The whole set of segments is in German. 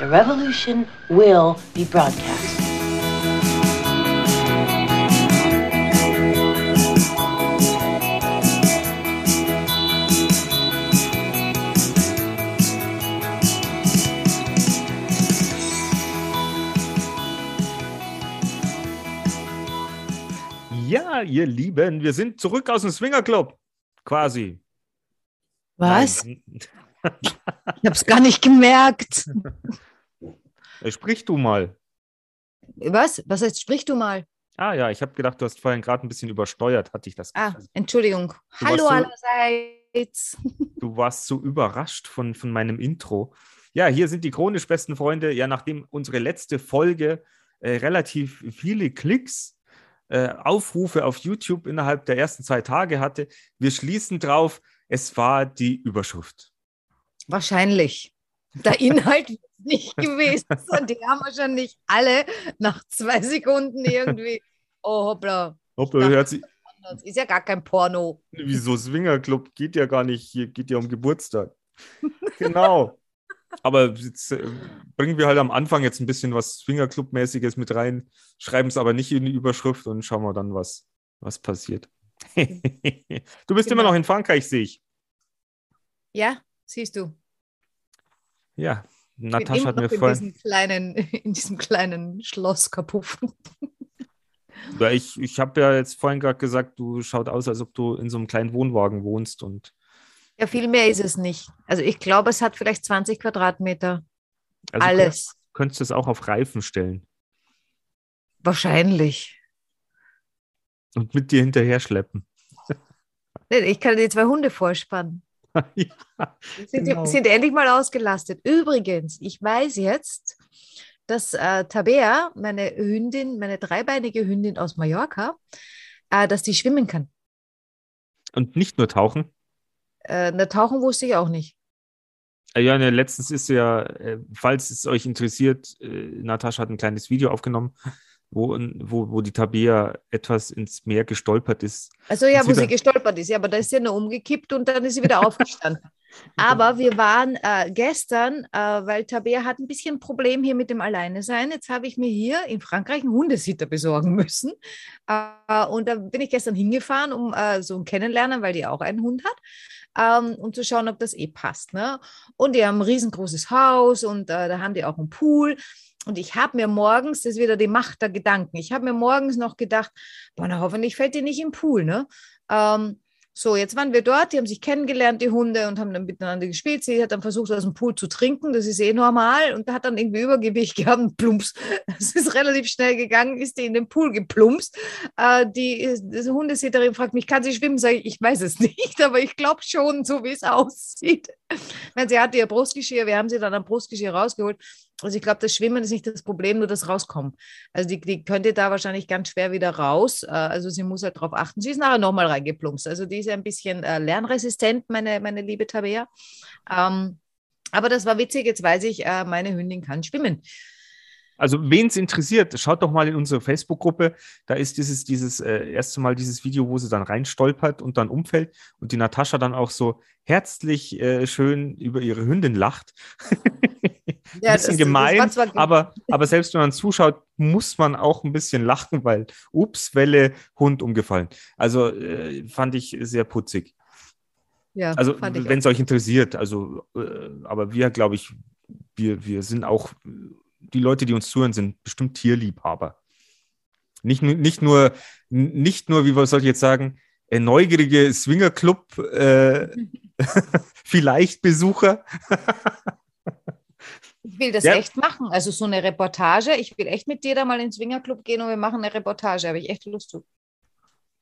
The revolution will be broadcast. Ja, ihr Lieben, wir sind zurück aus dem Swinger Club. Quasi. Was? Nein. Ich habe es gar nicht gemerkt. Sprich du mal. Was? Was heißt, sprich du mal? Ah ja, ich habe gedacht, du hast vorhin gerade ein bisschen übersteuert, hatte ich das Ah. Entschuldigung. Du Hallo warst allerseits. Du warst so überrascht von, von meinem Intro. Ja, hier sind die chronisch besten Freunde. Ja, nachdem unsere letzte Folge äh, relativ viele Klicks, äh, Aufrufe auf YouTube innerhalb der ersten zwei Tage hatte, wir schließen drauf, es war die Überschrift. Wahrscheinlich. Der Inhalt wird nicht gewesen sein. Die haben wahrscheinlich alle nach zwei Sekunden irgendwie. Oh, hoppla. Dachte- hört sich, Das ist ja gar kein Porno. Wieso Swingerclub? Geht ja gar nicht, hier geht ja um Geburtstag. genau. Aber jetzt äh, bringen wir halt am Anfang jetzt ein bisschen was Swingerclub-mäßiges mit rein, schreiben es aber nicht in die Überschrift und schauen wir dann, was, was passiert. du bist immer Genau. noch in Frankreich, sehe ich. Ja, siehst du. Ja, Natascha hat mir in vorhin. diesem kleinen, in diesem kleinen Schloss kapuffen. Ja, ich ich habe ja jetzt vorhin gerade gesagt, du schaut aus, als ob du in so einem kleinen Wohnwagen wohnst und Ja, viel mehr ist es nicht. Also ich glaube, es hat vielleicht 20 Quadratmeter. also Alles. Könntest du es auch auf Reifen stellen Wahrscheinlich. und mit dir hinterher schleppen. Ich kann dir zwei Hunde vorspannen. ja, sind, Genau. sind endlich mal ausgelastet. Übrigens, ich weiß jetzt, dass äh, Tabea, meine Hündin, meine dreibeinige Hündin aus Mallorca, äh, dass die schwimmen kann. und nicht nur tauchen. Äh, na, tauchen wusste ich auch nicht. Äh, Ja, ne, letztens ist ja, äh, falls es euch interessiert, äh, Natascha hat ein kleines Video aufgenommen, wo, wo, wo die Tabea etwas ins Meer gestolpert ist. Also ja, wo sie gestolpert ist. Ja, aber da ist sie nur umgekippt und dann ist sie wieder aufgestanden. Aber wir waren äh, gestern, äh, weil Tabea hat ein bisschen ein Problem hier mit dem Alleinesein. Jetzt habe ich mir hier in Frankreich einen Hundesitter besorgen müssen. Äh, und da bin ich gestern hingefahren, um äh, so ein Kennenlernen, weil die auch einen Hund hat, ähm, um zu schauen, ob das eh passt. Ne? Und die haben ein riesengroßes Haus und äh, da haben die auch einen Pool. Und ich habe mir morgens, das ist wieder die Macht der Gedanken, ich habe mir morgens noch gedacht, boah, na, hoffentlich fällt die nicht im Pool. Ne? Ähm, so, jetzt waren wir dort, die haben sich kennengelernt, die Hunde, und haben dann miteinander gespielt. Sie hat dann versucht, aus dem Pool zu trinken, das ist eh normal, und hat dann irgendwie Übergewicht gehabt, plumps. Es ist relativ schnell gegangen, ist die in den Pool geplumpst. Äh, die, Hundesitterin fragt mich, kann sie schwimmen? Sag ich, ich weiß es nicht, aber ich glaube schon, so wie es aussieht. Meine, sie hatte ihr Brustgeschirr, wir haben sie dann am Brustgeschirr rausgeholt. Also ich glaube, das Schwimmen ist nicht das Problem, nur das Rauskommen. Also die, die könnte da wahrscheinlich ganz schwer wieder raus. Äh, Also sie muss halt darauf achten. Sie ist nachher nochmal reingeplumpst. Also die ist ein bisschen äh, lernresistent, meine, meine liebe Tabea. Ähm, aber das war witzig. Jetzt weiß ich, äh, meine Hündin kann schwimmen. Also, wen es interessiert, schaut doch mal in unsere Facebook-Gruppe. Da ist dieses, dieses äh, erste Mal dieses Video, wo sie dann reinstolpert und dann umfällt und die Natascha dann auch so herzlich äh, schön über ihre Hündin lacht. Ja, ein bisschen gemein, aber, aber selbst wenn man zuschaut, muss man auch ein bisschen lachen, weil, ups, Welle, Hund umgefallen. Also äh, fand ich sehr putzig. Ja, Also, wenn es euch interessiert, also, äh, aber wir, glaube ich, wir, wir sind auch, die Leute, die uns zuhören, sind bestimmt Tierliebhaber. Nicht, nur- nicht nur, nicht nur, wie soll ich jetzt sagen, äh, neugierige Swingerclub, äh, vielleicht Besucher. Ich will das Ja. echt machen. Also so eine Reportage. Ich will echt mit dir da mal ins Swingerclub gehen und wir machen eine Reportage. Habe ich echt Lust zu.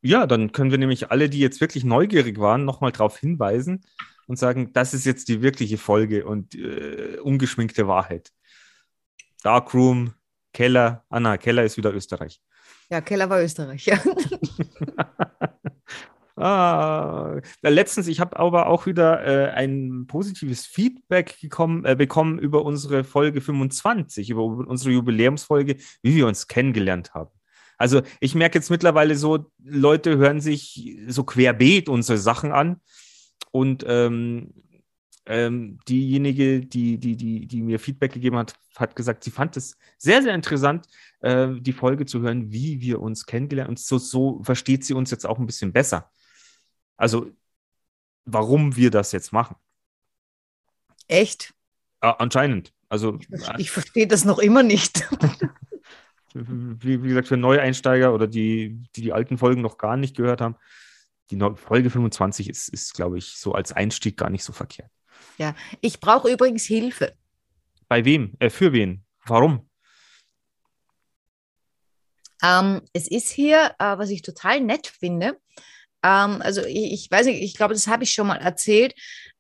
Ja, dann können wir nämlich alle, die jetzt wirklich neugierig waren, nochmal darauf hinweisen und sagen, das ist jetzt die wirkliche Folge und äh, ungeschminkte Wahrheit. Darkroom, Keller, Anna, Keller ist wieder Österreich. Ja, Keller war Österreich. Ja. Ah, äh, letztens, ich habe aber auch wieder äh, ein positives Feedback gekommen, äh, bekommen über unsere Folge 25, über unsere Jubiläumsfolge, wie wir uns kennengelernt haben. Also ich merke jetzt mittlerweile so, Leute hören sich so querbeet unsere Sachen an und ähm, ähm, diejenige, die, die, die, die mir Feedback gegeben hat, hat gesagt, sie fand es sehr, sehr interessant, äh, die Folge zu hören, wie wir uns kennengelernt Und so, so versteht sie uns jetzt auch ein bisschen besser. Also, warum wir das jetzt machen. Echt? Äh, anscheinend. Also, ich verstehe das noch immer nicht. wie, wie, gesagt, für Neueinsteiger oder die, die die alten Folgen noch gar nicht gehört haben, die Folge 25 ist, ist glaube ich, so als Einstieg gar nicht so verkehrt. Ja, ich brauche übrigens Hilfe. Bei wem? Äh, für wen? Warum? Ähm, es ist hier, äh, was ich total nett finde. Ähm, also ich, ich, weiß nicht, ich glaube, das habe ich schon mal erzählt.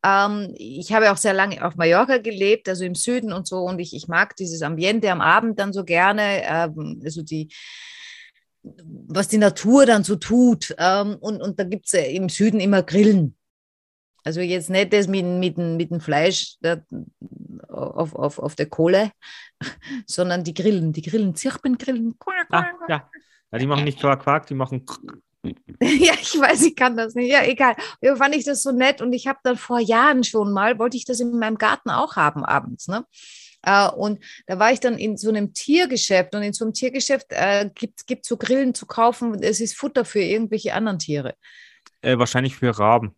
Ähm, ich habe auch sehr lange auf Mallorca gelebt, also im Süden und so. Und ich, ich mag dieses Ambiente am Abend dann so gerne. Ähm, also die, was die Natur dann so tut. Ähm, und, und da gibt es im Süden immer Grillen. Also jetzt nicht das mit, mit, mit dem Fleisch der, auf, auf, auf der Kohle, sondern die Grillen, die Grillen, Zirpengrillen. Ah, ja. ja, die machen nicht Quark, Quark, die machen. ja, ich weiß, ich kann das nicht. Ja, egal. Fand ich das so nett und ich habe dann vor Jahren schon mal, wollte ich das in meinem Garten auch haben abends. Ne? Uh, und da war ich dann in so einem Tiergeschäft und in so einem Tiergeschäft äh, gibt es so Grillen zu kaufen. Es ist Futter für irgendwelche anderen Tiere. Äh, wahrscheinlich für Raben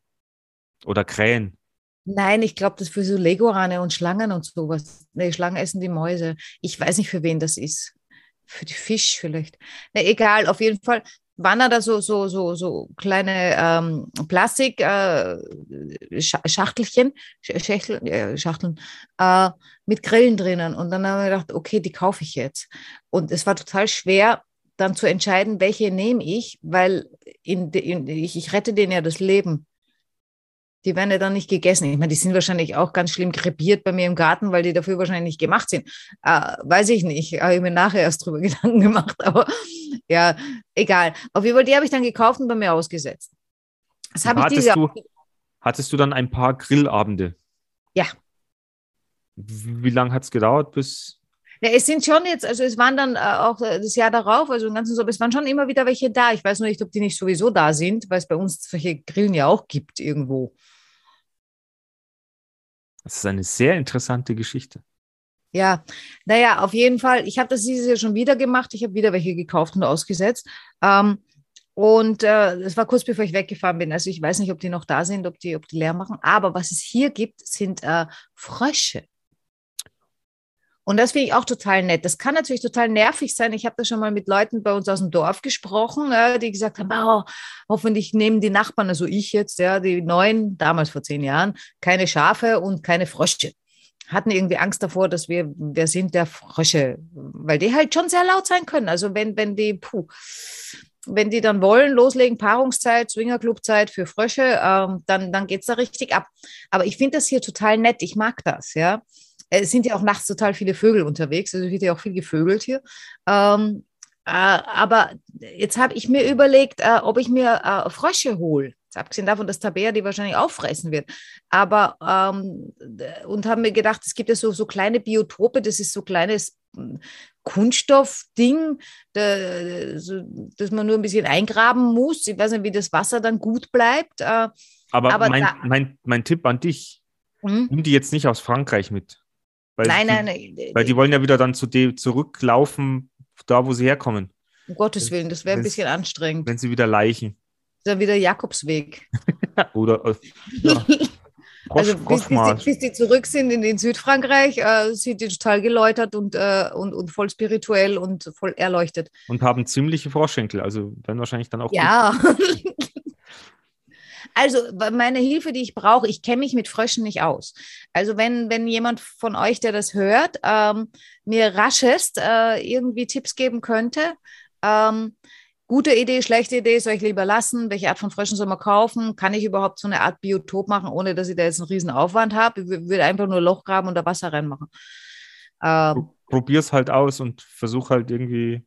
oder Krähen. Nein, ich glaube, das ist für so Legorane und Schlangen und sowas. Nee, Schlangen essen die Mäuse. Ich weiß nicht, für wen das ist. Für die Fisch vielleicht. Nee, egal, auf jeden Fall waren da so, so, so, so kleine ähm, Plastik-Schachtelchen, äh, Schachteln, äh, Schachteln äh, mit Grillen drinnen. Und dann haben wir gedacht, okay, die kaufe ich jetzt. Und es war total schwer, dann zu entscheiden, welche nehme ich, weil in, in, ich, ich rette denen ja das Leben. Die werden ja dann nicht gegessen. Ich meine, die sind wahrscheinlich auch ganz schlimm krepiert bei mir im Garten, weil die dafür wahrscheinlich nicht gemacht sind. Äh, weiß ich nicht. Habe ich mir nachher erst drüber Gedanken gemacht. Aber ja, egal. Auf jeden Fall, die habe ich dann gekauft und bei mir ausgesetzt. Das habe ich diese du, Hattest du dann ein paar Grillabende? Ja. Wie, wie lange hat es gedauert, bis ja, es sind schon jetzt, also es waren dann äh, auch äh, das Jahr darauf, also im ganzen so, es waren schon immer wieder welche da. Ich weiß nur nicht, ob die nicht sowieso da sind, weil es bei uns solche Grillen ja auch gibt irgendwo. Das ist eine sehr interessante Geschichte. Ja, naja, auf jeden Fall. Ich habe das dieses Jahr schon wieder gemacht. Ich habe wieder welche gekauft und ausgesetzt. Ähm, und äh, war kurz bevor ich weggefahren bin. Also ich weiß nicht, ob die noch da sind, ob die, ob die leer machen. Aber was es hier gibt, sind äh, Frösche. Und das finde ich auch total nett. Das kann natürlich total nervig sein. Ich habe da schon mal mit Leuten bei uns aus dem Dorf gesprochen, äh, die gesagt haben, oh, hoffentlich nehmen die Nachbarn, also ich jetzt, ja, die neuen, damals vor zehn Jahren, keine Schafe und keine Frösche. Hatten irgendwie Angst davor, dass wir, wer sind der Frösche? Weil die halt schon sehr laut sein können. Also wenn, wenn die, puh, wenn die dann wollen, loslegen, Paarungszeit, Swingerclubzeit für Frösche, ähm, dann, dann geht es da richtig ab. Aber ich finde das hier total nett. Ich mag das, ja. Es sind ja auch nachts total viele Vögel unterwegs, also wird ja auch viel gevögelt hier. Ähm, äh, aber jetzt habe ich mir überlegt, äh, ob ich mir äh, Frösche hole. Abgesehen davon, dass Tabea die wahrscheinlich auffressen wird. Aber ähm, und haben mir gedacht, es gibt ja so, so kleine Biotope, das ist so kleines hm, Kunststoffding, da, so, dass man nur ein bisschen eingraben muss. Ich weiß nicht, wie das Wasser dann gut bleibt. Äh, aber, aber mein, mein, mein Tipp an dich, hm? nimm die jetzt nicht aus Frankreich mit. Weil nein, die, nein, nein. Weil die wollen ja wieder dann zu dem zurücklaufen, da wo sie herkommen. Um Gottes Willen, das wäre ein bisschen anstrengend. Wenn sie wieder leichen. Das ist ja wieder Jakobsweg. Oder äh, ja. also bis, bis, die, bis, die, zurück sind in, in Südfrankreich, äh, sind die total geläutert und, äh, und, und voll spirituell und voll erleuchtet. Und haben ziemliche Vorschenkel, also werden wahrscheinlich dann auch. Ja. Also meine Hilfe, die ich brauche, ich kenne mich mit Fröschen nicht aus. Also wenn, wenn jemand von euch, der das hört, ähm, mir raschest äh, irgendwie Tipps geben könnte, ähm, gute Idee, schlechte Idee, soll ich lieber lassen? Welche Art von Fröschen soll man kaufen? Kann ich überhaupt so eine Art Biotop machen, ohne dass ich da jetzt einen riesen Aufwand habe? Ich würde einfach nur Loch graben und da Wasser reinmachen. Ähm, Probier's halt aus und versuch halt irgendwie,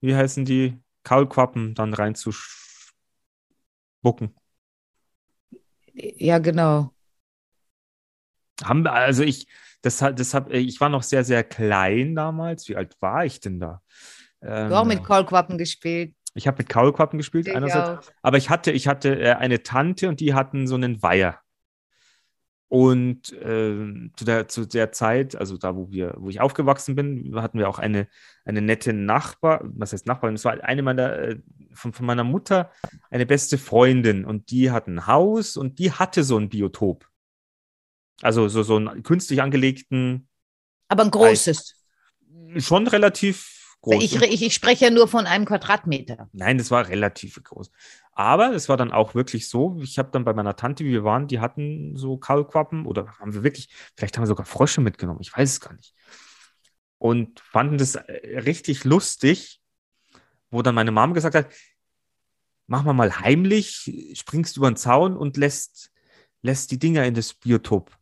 wie heißen die, Kaulquappen dann reinzuspucken. Ja, genau. Haben, also ich, das, das hab, ich war noch sehr, sehr klein damals. Wie alt war ich denn da? Ähm, du auch mit Kaulquappen gespielt. Ich habe mit Kaulquappen gespielt ich einerseits. Auch. Aber ich hatte, ich hatte äh, eine Tante und die hatten so einen Weiher. Und äh, zu, der, zu der Zeit, also da, wo wir, wo ich aufgewachsen bin, hatten wir auch eine, eine nette Nachbar, was heißt Nachbarin? Das war eine meiner, äh, von, von meiner Mutter, eine beste Freundin und die hat ein Haus und die hatte so ein Biotop. Also so, so einen künstlich angelegten. Aber ein großes. Schon relativ groß. Ich, ich, ich spreche ja nur von einem Quadratmeter. Nein, das war relativ groß. Aber es war dann auch wirklich so, ich habe dann bei meiner Tante, wie wir waren, die hatten so Kaulquappen oder haben wir wirklich, vielleicht haben wir sogar Frösche mitgenommen, ich weiß es gar nicht. Und fanden das äh, richtig lustig, wo dann meine Mom gesagt hat, mach mal mal heimlich, springst über den Zaun und lässt, lässt die Dinger in das Biotop.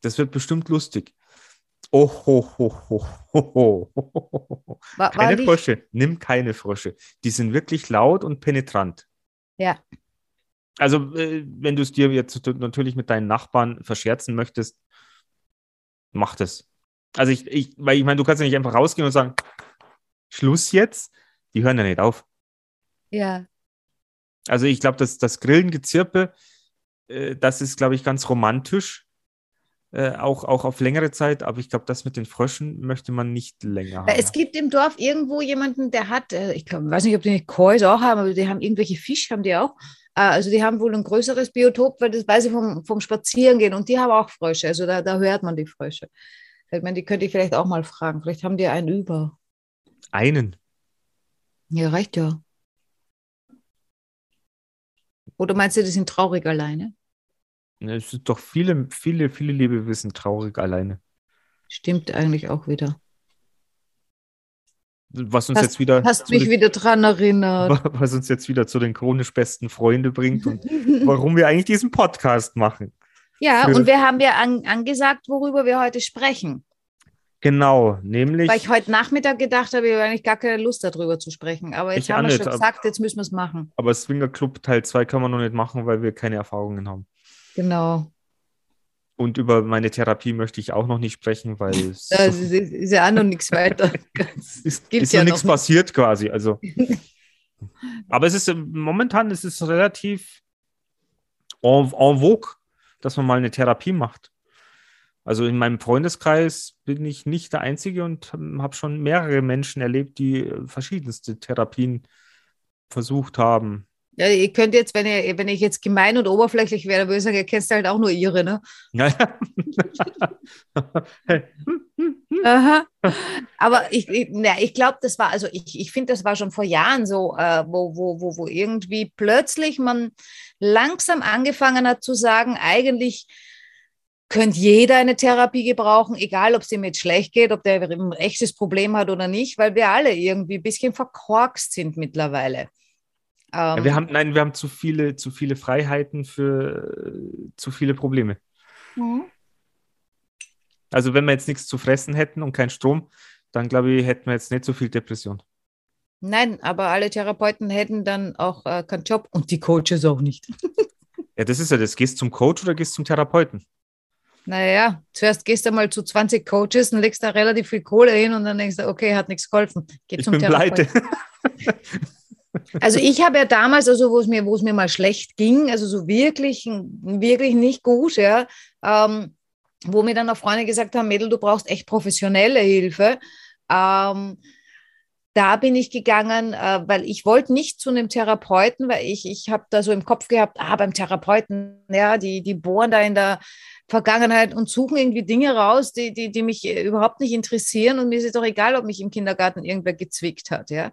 Das wird bestimmt lustig. Oh, ho, ho, ho, ho, ho. War, keine war Frösche, nimm keine Frösche. Die sind wirklich laut und penetrant. Ja. Also, äh, wenn du es dir jetzt natürlich mit deinen Nachbarn verscherzen möchtest, mach das. Also, ich, ich weil ich meine, du kannst ja nicht einfach rausgehen und sagen, Schluss jetzt. Die hören ja nicht auf. Ja. Also, ich glaube, das, das Grillengezirpe, äh, das ist, glaube ich, ganz romantisch. Äh, auch, auch auf längere Zeit, aber ich glaube, das mit den Fröschen möchte man nicht länger haben. Es gibt im Dorf irgendwo jemanden, der hat, äh, ich glaub, weiß nicht, ob die nicht Kois auch haben, aber die haben irgendwelche Fisch, haben die auch. Äh, also die haben wohl ein größeres Biotop, weil das weiß ich vom, vom Spazierengehen und die haben auch Frösche, also da, da hört man die Frösche. Ich meine, die könnte ich vielleicht auch mal fragen. Vielleicht haben die einen über. Einen? Ja, reicht ja. Oder meinst du, die sind traurig alleine? Es sind doch viele, viele, viele Lebewesen traurig alleine. Stimmt eigentlich auch wieder. Was uns hast, jetzt wieder. Hast mich den, wieder dran erinnert. Was uns jetzt wieder zu den chronisch besten Freunden bringt und warum wir eigentlich diesen Podcast machen. Ja, Für, und wir haben ja an, angesagt, worüber wir heute sprechen. Genau, nämlich. Weil ich heute Nachmittag gedacht habe, ich habe eigentlich gar keine Lust darüber zu sprechen. Aber jetzt haben wir schon gesagt, jetzt müssen wir es machen. Aber Swinger Club Teil 2 kann man noch nicht machen, weil wir keine Erfahrungen haben. Genau. Und über meine Therapie möchte ich auch noch nicht sprechen, weil es ja, so ist ja auch noch nichts weiter. Es ist, ist ja noch nichts passiert quasi. Also. Aber es ist momentan es ist relativ en, en vogue, dass man mal eine Therapie macht. Also in meinem Freundeskreis bin ich nicht der Einzige und habe schon mehrere Menschen erlebt, die verschiedenste Therapien versucht haben. Ja, ihr könnt jetzt, wenn, ihr, wenn ich jetzt gemein und oberflächlich wäre, würde ich sagen, ihr kennt halt auch nur ihre, ne? Ja, ja. Aber ich, ich, ich glaube, das war, also ich, ich finde, das war schon vor Jahren so, äh, wo, wo, wo, wo irgendwie plötzlich man langsam angefangen hat zu sagen, eigentlich könnte jeder eine Therapie gebrauchen, egal ob es ihm jetzt schlecht geht, ob der ein echtes Problem hat oder nicht, weil wir alle irgendwie ein bisschen verkorkst sind mittlerweile. Ähm, ja, wir haben, nein, wir haben zu viele, zu viele Freiheiten für äh, zu viele Probleme. Mhm. Also wenn wir jetzt nichts zu fressen hätten und keinen Strom, dann glaube ich, hätten wir jetzt nicht so viel Depression. Nein, aber alle Therapeuten hätten dann auch äh, keinen Job und die Coaches auch nicht. ja, das ist ja das. Gehst zum Coach oder gehst zum Therapeuten? Naja, zuerst gehst du mal zu 20 Coaches und legst da relativ viel Kohle hin und dann denkst du, okay, hat nichts geholfen. Geh ich zum bin Therapeuten. pleite. Also ich habe ja damals, also wo es mir, mir mal schlecht ging, also so wirklich, wirklich nicht gut, ja, ähm, wo mir dann auch Freunde gesagt haben, Mädel, du brauchst echt professionelle Hilfe. Ähm, da bin ich gegangen, äh, weil ich wollte nicht zu einem Therapeuten, weil ich, ich habe da so im Kopf gehabt, ah, beim Therapeuten, ja, die, die bohren da in der Vergangenheit und suchen irgendwie Dinge raus, die, die, die mich überhaupt nicht interessieren. Und mir ist es doch egal, ob mich im Kindergarten irgendwer gezwickt hat, ja.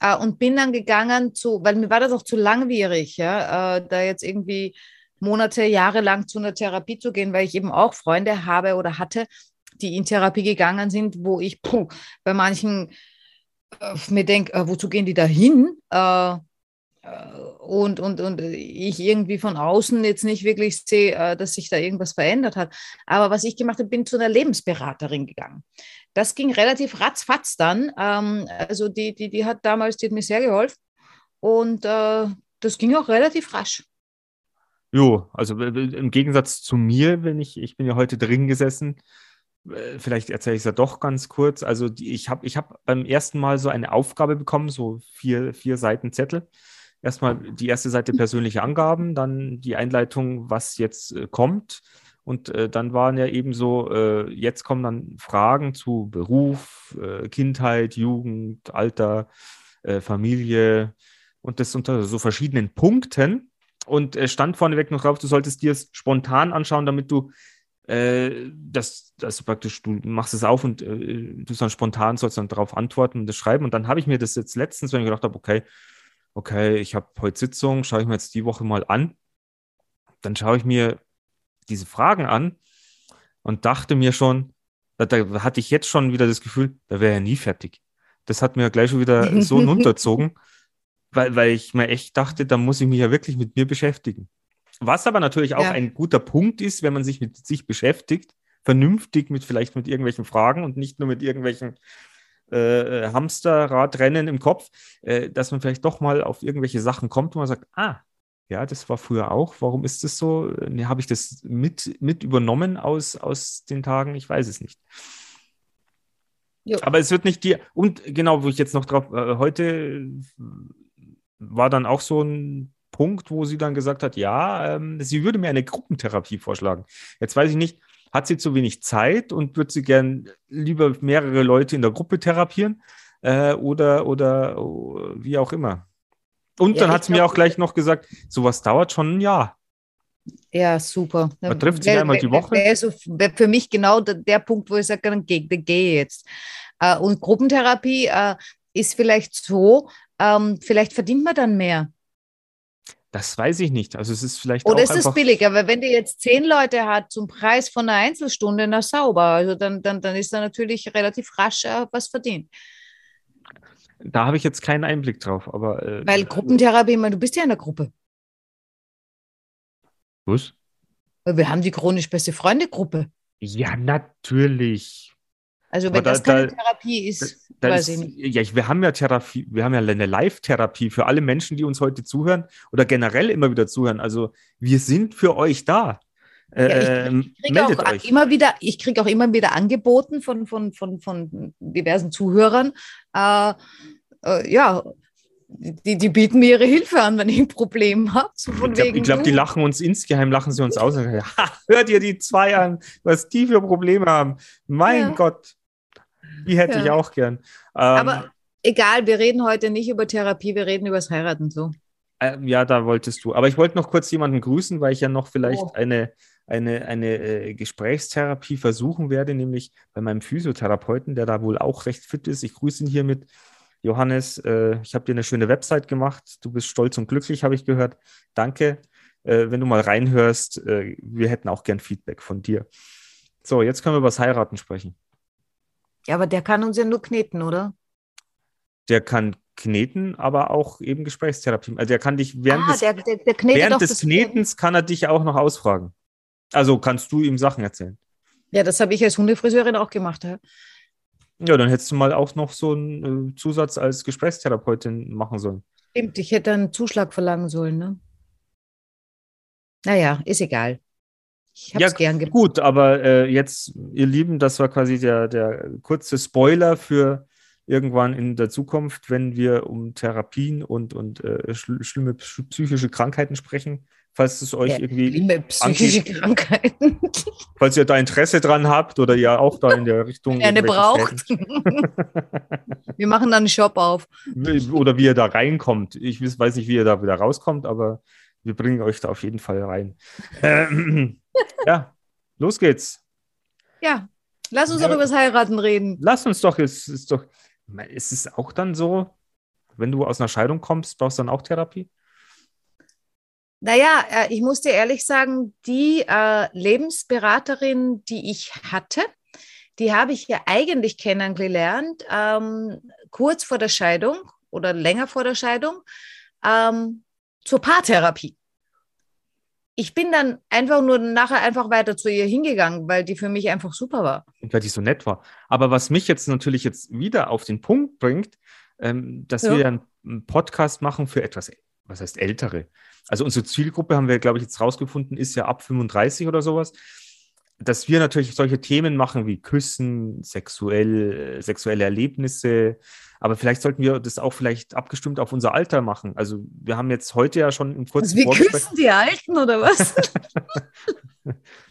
Äh, und bin dann gegangen zu, weil mir war das auch zu langwierig, ja, äh, da jetzt irgendwie Monate, Jahre lang zu einer Therapie zu gehen, weil ich eben auch Freunde habe oder hatte, die in Therapie gegangen sind, wo ich puh, bei manchen äh, mir denke, äh, wozu gehen die da hin? Äh, und, und, und ich irgendwie von außen jetzt nicht wirklich sehe, äh, dass sich da irgendwas verändert hat. Aber was ich gemacht habe, bin zu einer Lebensberaterin gegangen. Das ging relativ ratzfatz dann. Ähm, also die, die, die hat damals, die hat mir sehr geholfen. Und äh, das ging auch relativ rasch. Jo, also im Gegensatz zu mir, wenn ich, ich bin ja heute drin gesessen, vielleicht erzähle ich es ja doch ganz kurz. Also die, ich habe ich hab beim ersten Mal so eine Aufgabe bekommen, so vier, vier Seiten Zettel erstmal die erste Seite persönliche Angaben, dann die Einleitung, was jetzt äh, kommt Und äh, dann waren ja eben so, äh, jetzt kommen dann Fragen zu Beruf, äh, Kindheit, Jugend, Alter, äh, Familie und das unter so verschiedenen Punkten. Und es stand vorneweg noch drauf, du solltest dir es spontan anschauen, damit du äh, das, das praktisch, du machst es auf und äh, du dann spontan sollst dann darauf antworten und das schreiben. Und dann habe ich mir das jetzt letztens, wenn ich gedacht habe, okay, okay, ich habe heute Sitzung, schaue ich mir jetzt die Woche mal an. Dann schaue ich mir diese Fragen an und dachte mir schon, da, da hatte ich jetzt schon wieder das Gefühl, da wäre er nie fertig. Das hat mir gleich schon wieder so runterzogen, weil, weil ich mir echt dachte, da muss ich mich ja wirklich mit mir beschäftigen. Was aber natürlich auch ja. ein guter Punkt ist, wenn man sich mit sich beschäftigt, vernünftig mit vielleicht mit irgendwelchen Fragen und nicht nur mit irgendwelchen äh, Hamsterradrennen im Kopf, äh, dass man vielleicht doch mal auf irgendwelche Sachen kommt, wo man sagt, ah, ja, das war früher auch. Warum ist das so? Ne, Habe ich das mit, mit übernommen aus, aus den Tagen? Ich weiß es nicht. Jo. Aber es wird nicht dir, und genau, wo ich jetzt noch drauf, äh, heute war dann auch so ein Punkt, wo sie dann gesagt hat, ja, ähm, sie würde mir eine Gruppentherapie vorschlagen. Jetzt weiß ich nicht, hat sie zu wenig Zeit und würde sie gern lieber mehrere Leute in der Gruppe therapieren äh, oder, oder oh, wie auch immer. Und ja, dann hat sie mir auch gleich noch gesagt, sowas dauert schon ein Jahr. Ja, super. Man trifft sich wär, einmal die Woche. Wäre so, wär für mich genau der, der, Punkt, wo ich sage, dann gehe geh jetzt. Äh, und Gruppentherapie äh, ist vielleicht so, ähm, vielleicht verdient man dann mehr. Das weiß ich nicht. Also es ist vielleicht Oder auch ist es billiger, weil wenn die jetzt zehn Leute hat zum Preis von einer Einzelstunde, na sauber, also dann, dann, dann ist da natürlich relativ rasch äh, was verdient. Da habe ich jetzt keinen Einblick drauf, aber. Äh, weil Gruppentherapie, ich meine, du bist ja in der Gruppe. Was? Wir haben die chronisch beste Freunde-Gruppe. Ja, natürlich. Also wenn da, das keine da, Therapie ist, da, weiß ist, ich nicht. Ja, wir haben ja Therapie, wir haben ja eine Live-Therapie für alle Menschen, die uns heute zuhören oder generell immer wieder zuhören. Also wir sind für euch da. Ja, ich, ähm, ich kriege auch euch. immer wieder, ich kriege auch immer wieder angeboten von, von, von, von diversen Zuhörern. Äh, äh, ja, die, die bieten mir ihre Hilfe an, wenn ich ein Problem habe. So ich glaube, glaub, die lachen uns insgeheim, lachen sie uns aus. Sagen, hört ihr die zwei an, was die für Probleme haben? Mein ja. Gott, die hätte ja. ich auch gern. Ähm, Aber egal, wir reden heute nicht über Therapie, wir reden über das Heiraten so. Ähm, ja, da wolltest du. Aber ich wollte noch kurz jemanden grüßen, weil ich ja noch vielleicht oh. eine, eine, eine äh, Gesprächstherapie versuchen werde, nämlich bei meinem Physiotherapeuten, der da wohl auch recht fit ist. Ich grüße ihn hiermit. Johannes, äh, ich habe dir eine schöne Website gemacht. Du bist stolz und glücklich, habe ich gehört. Danke. Äh, wenn du mal reinhörst, äh, wir hätten auch gern Feedback von dir. So, jetzt können wir über das Heiraten sprechen. Ja, aber der kann uns ja nur kneten, oder? Der kann kneten, aber auch eben Gesprächstherapie. Also der kann dich während ah, des, der, der, der während des Knetens kann er dich auch noch ausfragen. Also kannst du ihm Sachen erzählen. Ja, das habe ich als Hundefriseurin auch gemacht. Ja. ja, dann hättest du mal auch noch so einen äh, Zusatz als Gesprächstherapeutin machen sollen. Stimmt, ich hätte einen Zuschlag verlangen sollen. Ne? Naja, ist egal. Ich habe es ja, gern gemacht. Gut, aber äh, jetzt, ihr Lieben, das war quasi der, der kurze Spoiler für irgendwann in der Zukunft, wenn wir um Therapien und, und äh, schl schlimme psychische Krankheiten sprechen. Falls es euch ja, irgendwie. Psychische angeht, Krankheiten. Falls ihr da Interesse dran habt oder ihr auch da in der Richtung. Eine braucht. wir machen dann einen Shop auf. Oder wie ihr da reinkommt. Ich weiß nicht, wie ihr da wieder rauskommt, aber wir bringen euch da auf jeden Fall rein. Ähm, ja, los geht's. Ja, lass uns ja, doch über das Heiraten reden. Lass uns doch, es ist doch, ist es auch dann so, wenn du aus einer Scheidung kommst, brauchst du dann auch Therapie? Naja, äh, ich muss dir ehrlich sagen, die äh, Lebensberaterin, die ich hatte, die habe ich ja eigentlich kennengelernt, ähm, kurz vor der Scheidung oder länger vor der Scheidung, ähm, zur Paartherapie ich bin dann einfach nur nachher einfach weiter zu ihr hingegangen, weil die für mich einfach super war. Und weil die so nett war. Aber was mich jetzt natürlich jetzt wieder auf den Punkt bringt, ähm, dass ja. wir einen Podcast machen für etwas, was heißt ältere. Also unsere Zielgruppe haben wir, glaube ich, jetzt rausgefunden, ist ja ab 35 oder sowas. Dass wir natürlich solche Themen machen wie Küssen, sexuell, sexuelle Erlebnisse, aber vielleicht sollten wir das auch vielleicht abgestimmt auf unser Alter machen. Also wir haben jetzt heute ja schon im kurzen also wir küssen die Alten oder was?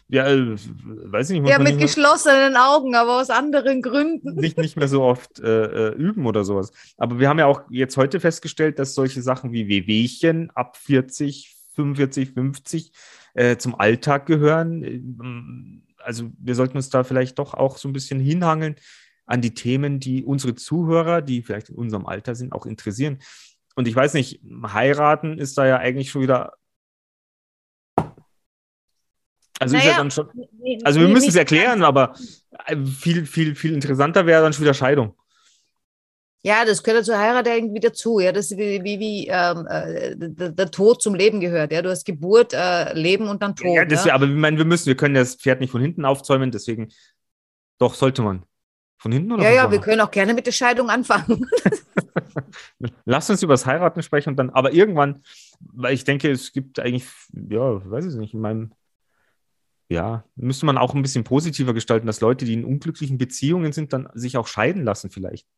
Ja, äh, weiß ich nicht. Ja, mit nicht, geschlossenen Augen, aber aus anderen Gründen. nicht, nicht mehr so oft äh, äh, üben oder sowas. Aber wir haben ja auch jetzt heute festgestellt, dass solche Sachen wie Wehwehchen ab 40, 45, 50 äh, zum Alltag gehören. Ähm, Also wir sollten uns da vielleicht doch auch so ein bisschen hinhangeln an die Themen, die unsere Zuhörer, die vielleicht in unserem Alter sind, auch interessieren. Und ich weiß nicht, heiraten ist da ja eigentlich schon wieder. Also ja Naja, dann schon. Also wir müssen es erklären, aber äh, viel, viel, viel interessanter wäre dann schon wieder Scheidung. Ja, das gehört ja zur Heirat irgendwie dazu. Ja, das ist wie, wie, wie ähm, äh, der, der Tod zum Leben gehört. Ja, du hast Geburt, äh, Leben und dann Tod. Ja, das, ja? aber ich meine, wir müssen, wir können das Pferd nicht von hinten aufzäumen, deswegen doch sollte man. Von hinten oder ja, ja, vorne? wir können auch gerne mit der Scheidung anfangen. Lass uns über das Heiraten sprechen und dann, aber irgendwann, weil ich denke, es gibt eigentlich, ja, weiß ich nicht, in meinem, ja, müsste man auch ein bisschen positiver gestalten, dass Leute, die in unglücklichen Beziehungen sind, dann sich auch scheiden lassen vielleicht.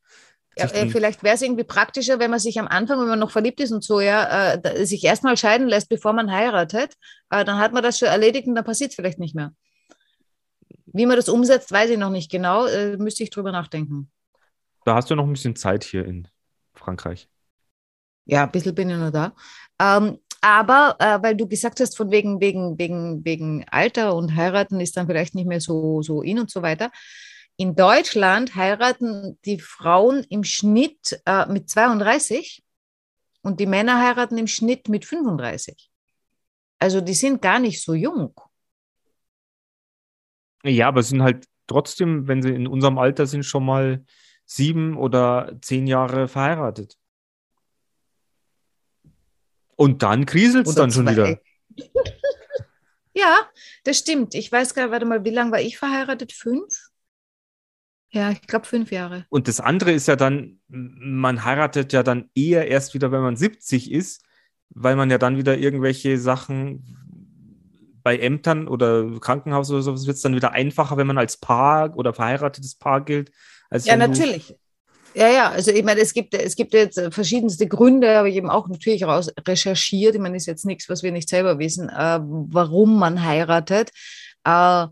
Ja, äh, vielleicht wäre es irgendwie praktischer, wenn man sich am Anfang, wenn man noch verliebt ist und so, ja, äh, sich erstmal scheiden lässt, bevor man heiratet. Äh, dann hat man das schon erledigt und dann passiert es vielleicht nicht mehr. Wie man das umsetzt, weiß ich noch nicht genau. Äh, müsste ich drüber nachdenken. da hast du noch ein bisschen Zeit hier in Frankreich. Ja, ein bisschen bin ich noch da. Ähm, aber äh, weil du gesagt hast, von wegen, wegen, wegen, wegen Alter und heiraten ist dann vielleicht nicht mehr so, so in und so weiter. In Deutschland heiraten die Frauen im Schnitt äh, mit 32 und die Männer heiraten im Schnitt mit 35. Also die sind gar nicht so jung. Ja, aber sind halt trotzdem, wenn sie in unserem Alter sind, schon mal sieben oder zehn Jahre verheiratet. Und dann kriselt es dann schon zwei. wieder. Ja, das stimmt. Ich weiß gar nicht, warte mal, wie lange war ich verheiratet? Fünf? Ja, ich glaube fünf Jahre. Und das andere ist ja dann, man heiratet ja dann eher erst wieder, wenn man 70 ist, weil man ja dann wieder irgendwelche Sachen bei Ämtern oder Krankenhaus oder sowas wird es dann wieder einfacher, wenn man als Paar oder verheiratetes Paar gilt. Ja, natürlich. Ja, ja, also ich meine, es gibt, es gibt jetzt verschiedenste Gründe, habe ich eben auch natürlich raus recherchiert. Ich meine, ist jetzt nichts, was wir nicht selber wissen, äh, warum man heiratet. Äh,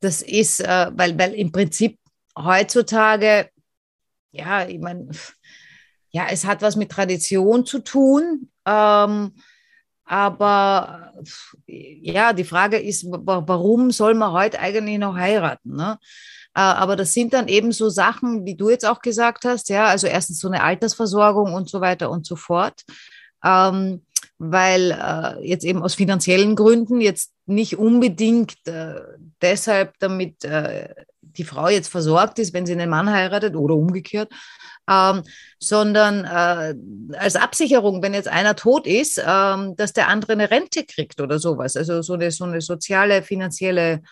das ist, äh, weil, weil im Prinzip heutzutage, ja, ich meine, ja, es hat was mit Tradition zu tun. Ähm, aber ja, die Frage ist, wa- warum soll man heute eigentlich noch heiraten? Ne? Äh, Aber das sind dann eben so Sachen, wie du jetzt auch gesagt hast, ja, also erstens so eine Altersversorgung und so weiter und so fort. Ähm, weil äh, jetzt eben aus finanziellen Gründen jetzt nicht unbedingt äh, deshalb, damit äh, die Frau jetzt versorgt ist, wenn sie einen Mann heiratet oder umgekehrt, ähm, sondern äh, als Absicherung, wenn jetzt einer tot ist, ähm, dass der andere eine Rente kriegt oder sowas. Also so eine, so eine soziale, finanzielle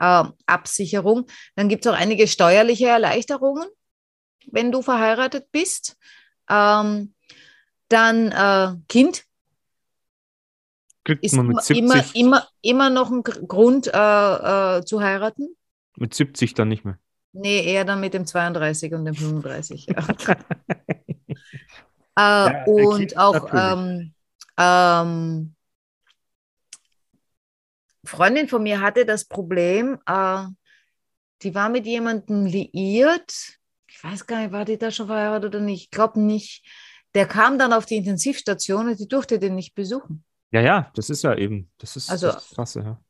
äh, Absicherung. Dann gibt es auch einige steuerliche Erleichterungen, wenn du verheiratet bist. Ähm, dann äh, Kind kriegt ist man immer, mit 70, immer, immer, immer noch ein Gr- Grund äh, äh, zu heiraten. Mit 70 dann nicht mehr. Nee, eher dann mit dem 32 und dem 35. Ja. äh, Ja, und auch ähm, ähm, Freundin von mir hatte das Problem, äh, die war mit jemandem liiert. Ich weiß gar nicht, war die da schon verheiratet oder nicht? Ich glaube nicht. Der kam dann auf die Intensivstation und die durfte den nicht besuchen. Ja, ja, das ist ja eben, das ist Also- das Krasse. Ja.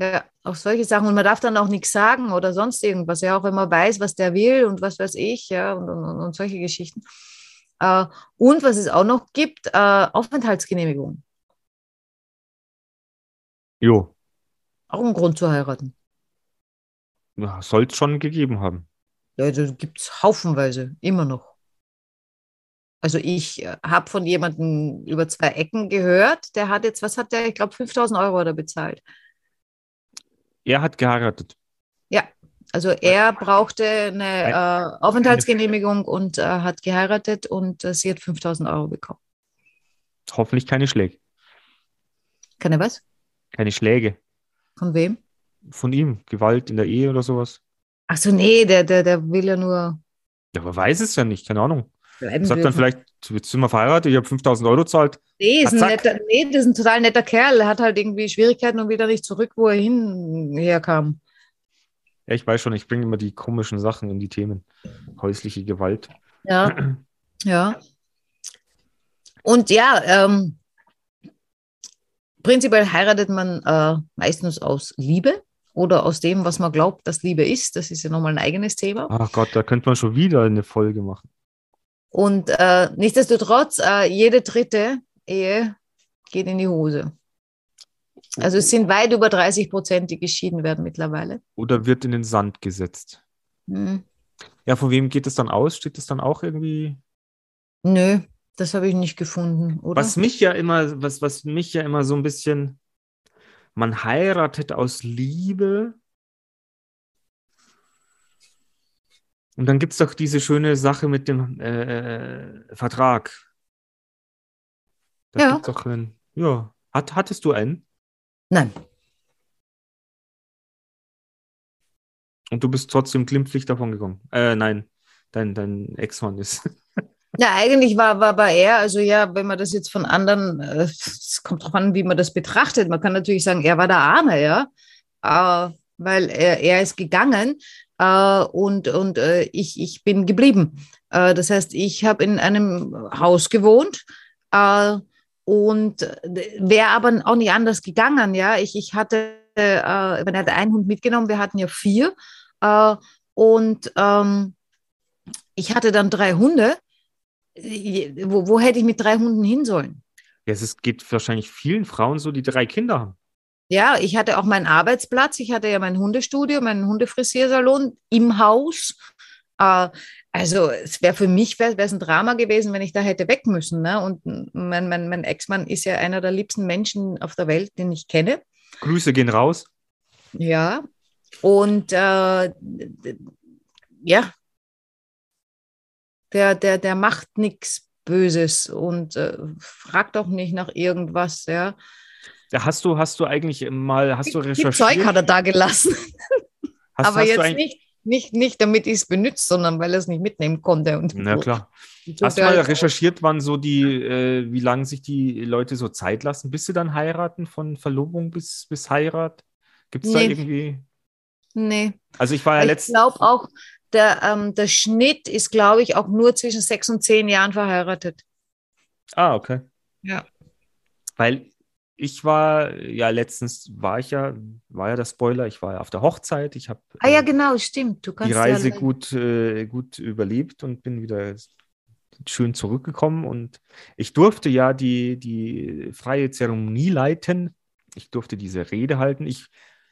Ja, auch solche Sachen. Und man darf dann auch nichts sagen oder sonst irgendwas. Ja, auch wenn man weiß, was der will und was weiß ich, ja, und, und, und solche Geschichten. Äh, und was es auch noch gibt, äh, Aufenthaltsgenehmigung. Jo, Auch ein Grund zu heiraten. ja, soll es schon gegeben haben. Ja, da gibt es haufenweise, immer noch. Also ich äh, habe von jemandem über zwei Ecken gehört, der hat jetzt, was hat der, ich glaube 5000 Euro oder bezahlt. Er hat geheiratet. Also er brauchte eine äh, Aufenthaltsgenehmigung und äh, hat geheiratet und äh, sie hat 5000 Euro bekommen. Hoffentlich keine Schläge. Keine was? Keine Schläge Von wem? von ihm. Gewalt in der Ehe oder sowas. Ach so, nee, der, der, der will ja nur Ja, aber weiß es ja nicht, keine Ahnung. bleiben Sagt dann vielleicht, jetzt sind wir verheiratet, ich habe 5000 Euro zahlt. Nee, ist ein netter, nee, das ist ein total netter Kerl. Er hat halt irgendwie Schwierigkeiten und wieder nicht zurück, wo er hin herkam. Ja, ich weiß schon, ich bringe immer die komischen Sachen in die Themen. Häusliche Gewalt. Ja. ja. Und ja, ähm, prinzipiell heiratet man äh, meistens aus Liebe oder aus dem, was man glaubt, dass Liebe ist. Das ist ja nochmal ein eigenes Thema. Ach Gott, da könnte man schon wieder eine Folge machen. Und äh, nichtsdestotrotz, äh, jede dritte Ehe geht in die Hose. Also es sind weit über 30 Prozent, die geschieden werden mittlerweile. Oder wird in den Sand gesetzt. Hm. Ja, von wem geht es dann aus? Steht es dann auch irgendwie? Nö, das habe ich nicht gefunden, oder? Was mich ja immer, was, was mich ja immer so ein bisschen, man heiratet aus Liebe. Und dann gibt es doch diese schöne Sache mit dem äh, Vertrag. Da Ja. gibt's doch einen, ja. Hat, hattest du einen? Nein. Und du bist trotzdem glimpflich davon gekommen. Äh, nein, dein, dein Ex-Mann ist. Ja, eigentlich war, war bei er, also ja, wenn man das jetzt von anderen, äh, es kommt drauf an, wie man das betrachtet. Man kann natürlich sagen, er war der Arme, ja, äh, weil er, er ist gegangen äh, und, und äh, ich, ich bin geblieben. Äh, das heißt, ich habe in einem Haus gewohnt äh, und wäre aber auch nicht anders gegangen, ja. Ich, ich hatte, äh, man hat einen Hund mitgenommen, wir hatten ja vier äh, und ähm, ich hatte dann drei Hunde wo, wo hätte ich mit drei Hunden hin sollen? Ja, es geht wahrscheinlich vielen Frauen so, die drei Kinder haben. Ja, ich hatte auch meinen Arbeitsplatz, ich hatte ja mein Hundestudio, meinen Hundefrisiersalon im Haus. Äh, also es wäre für mich wäre es ein Drama gewesen, wenn ich da hätte weg müssen. Ne? Und mein, mein, mein Ex-Mann ist ja einer der liebsten Menschen auf der Welt, den ich kenne. Grüße gehen raus. Ja. Und äh, ja, der, der, der macht nichts Böses und äh, fragt auch nicht nach irgendwas, ja. Hast du, hast du eigentlich mal, hast du Die recherchiert? Zeug hat er da gelassen. hast, aber hast jetzt nicht, nicht, nicht, damit ich es benutze, sondern weil er es nicht mitnehmen konnte. Und Na klar. Hast du mal recherchiert, wann so die, äh, wie lange sich die Leute so Zeit lassen, bis sie dann heiraten, von Verlobung bis, bis Heirat? Gibt es da Nee. irgendwie? Nee. Also ich war ja ich letztens. glaube auch, der, ähm, der Schnitt ist, glaube ich, auch nur zwischen sechs und zehn Jahren verheiratet. Ah, okay. Ja. Weil ich war, ja, letztens war ich ja, war ja der Spoiler, ich war ja auf der Hochzeit, ich habe Ah ja, genau, stimmt. Du kannst die Reise ja, gut, äh, gut überlebt und bin wieder schön zurückgekommen. Und ich durfte ja die, die freie Zeremonie leiten. Ich durfte diese Rede halten. Ich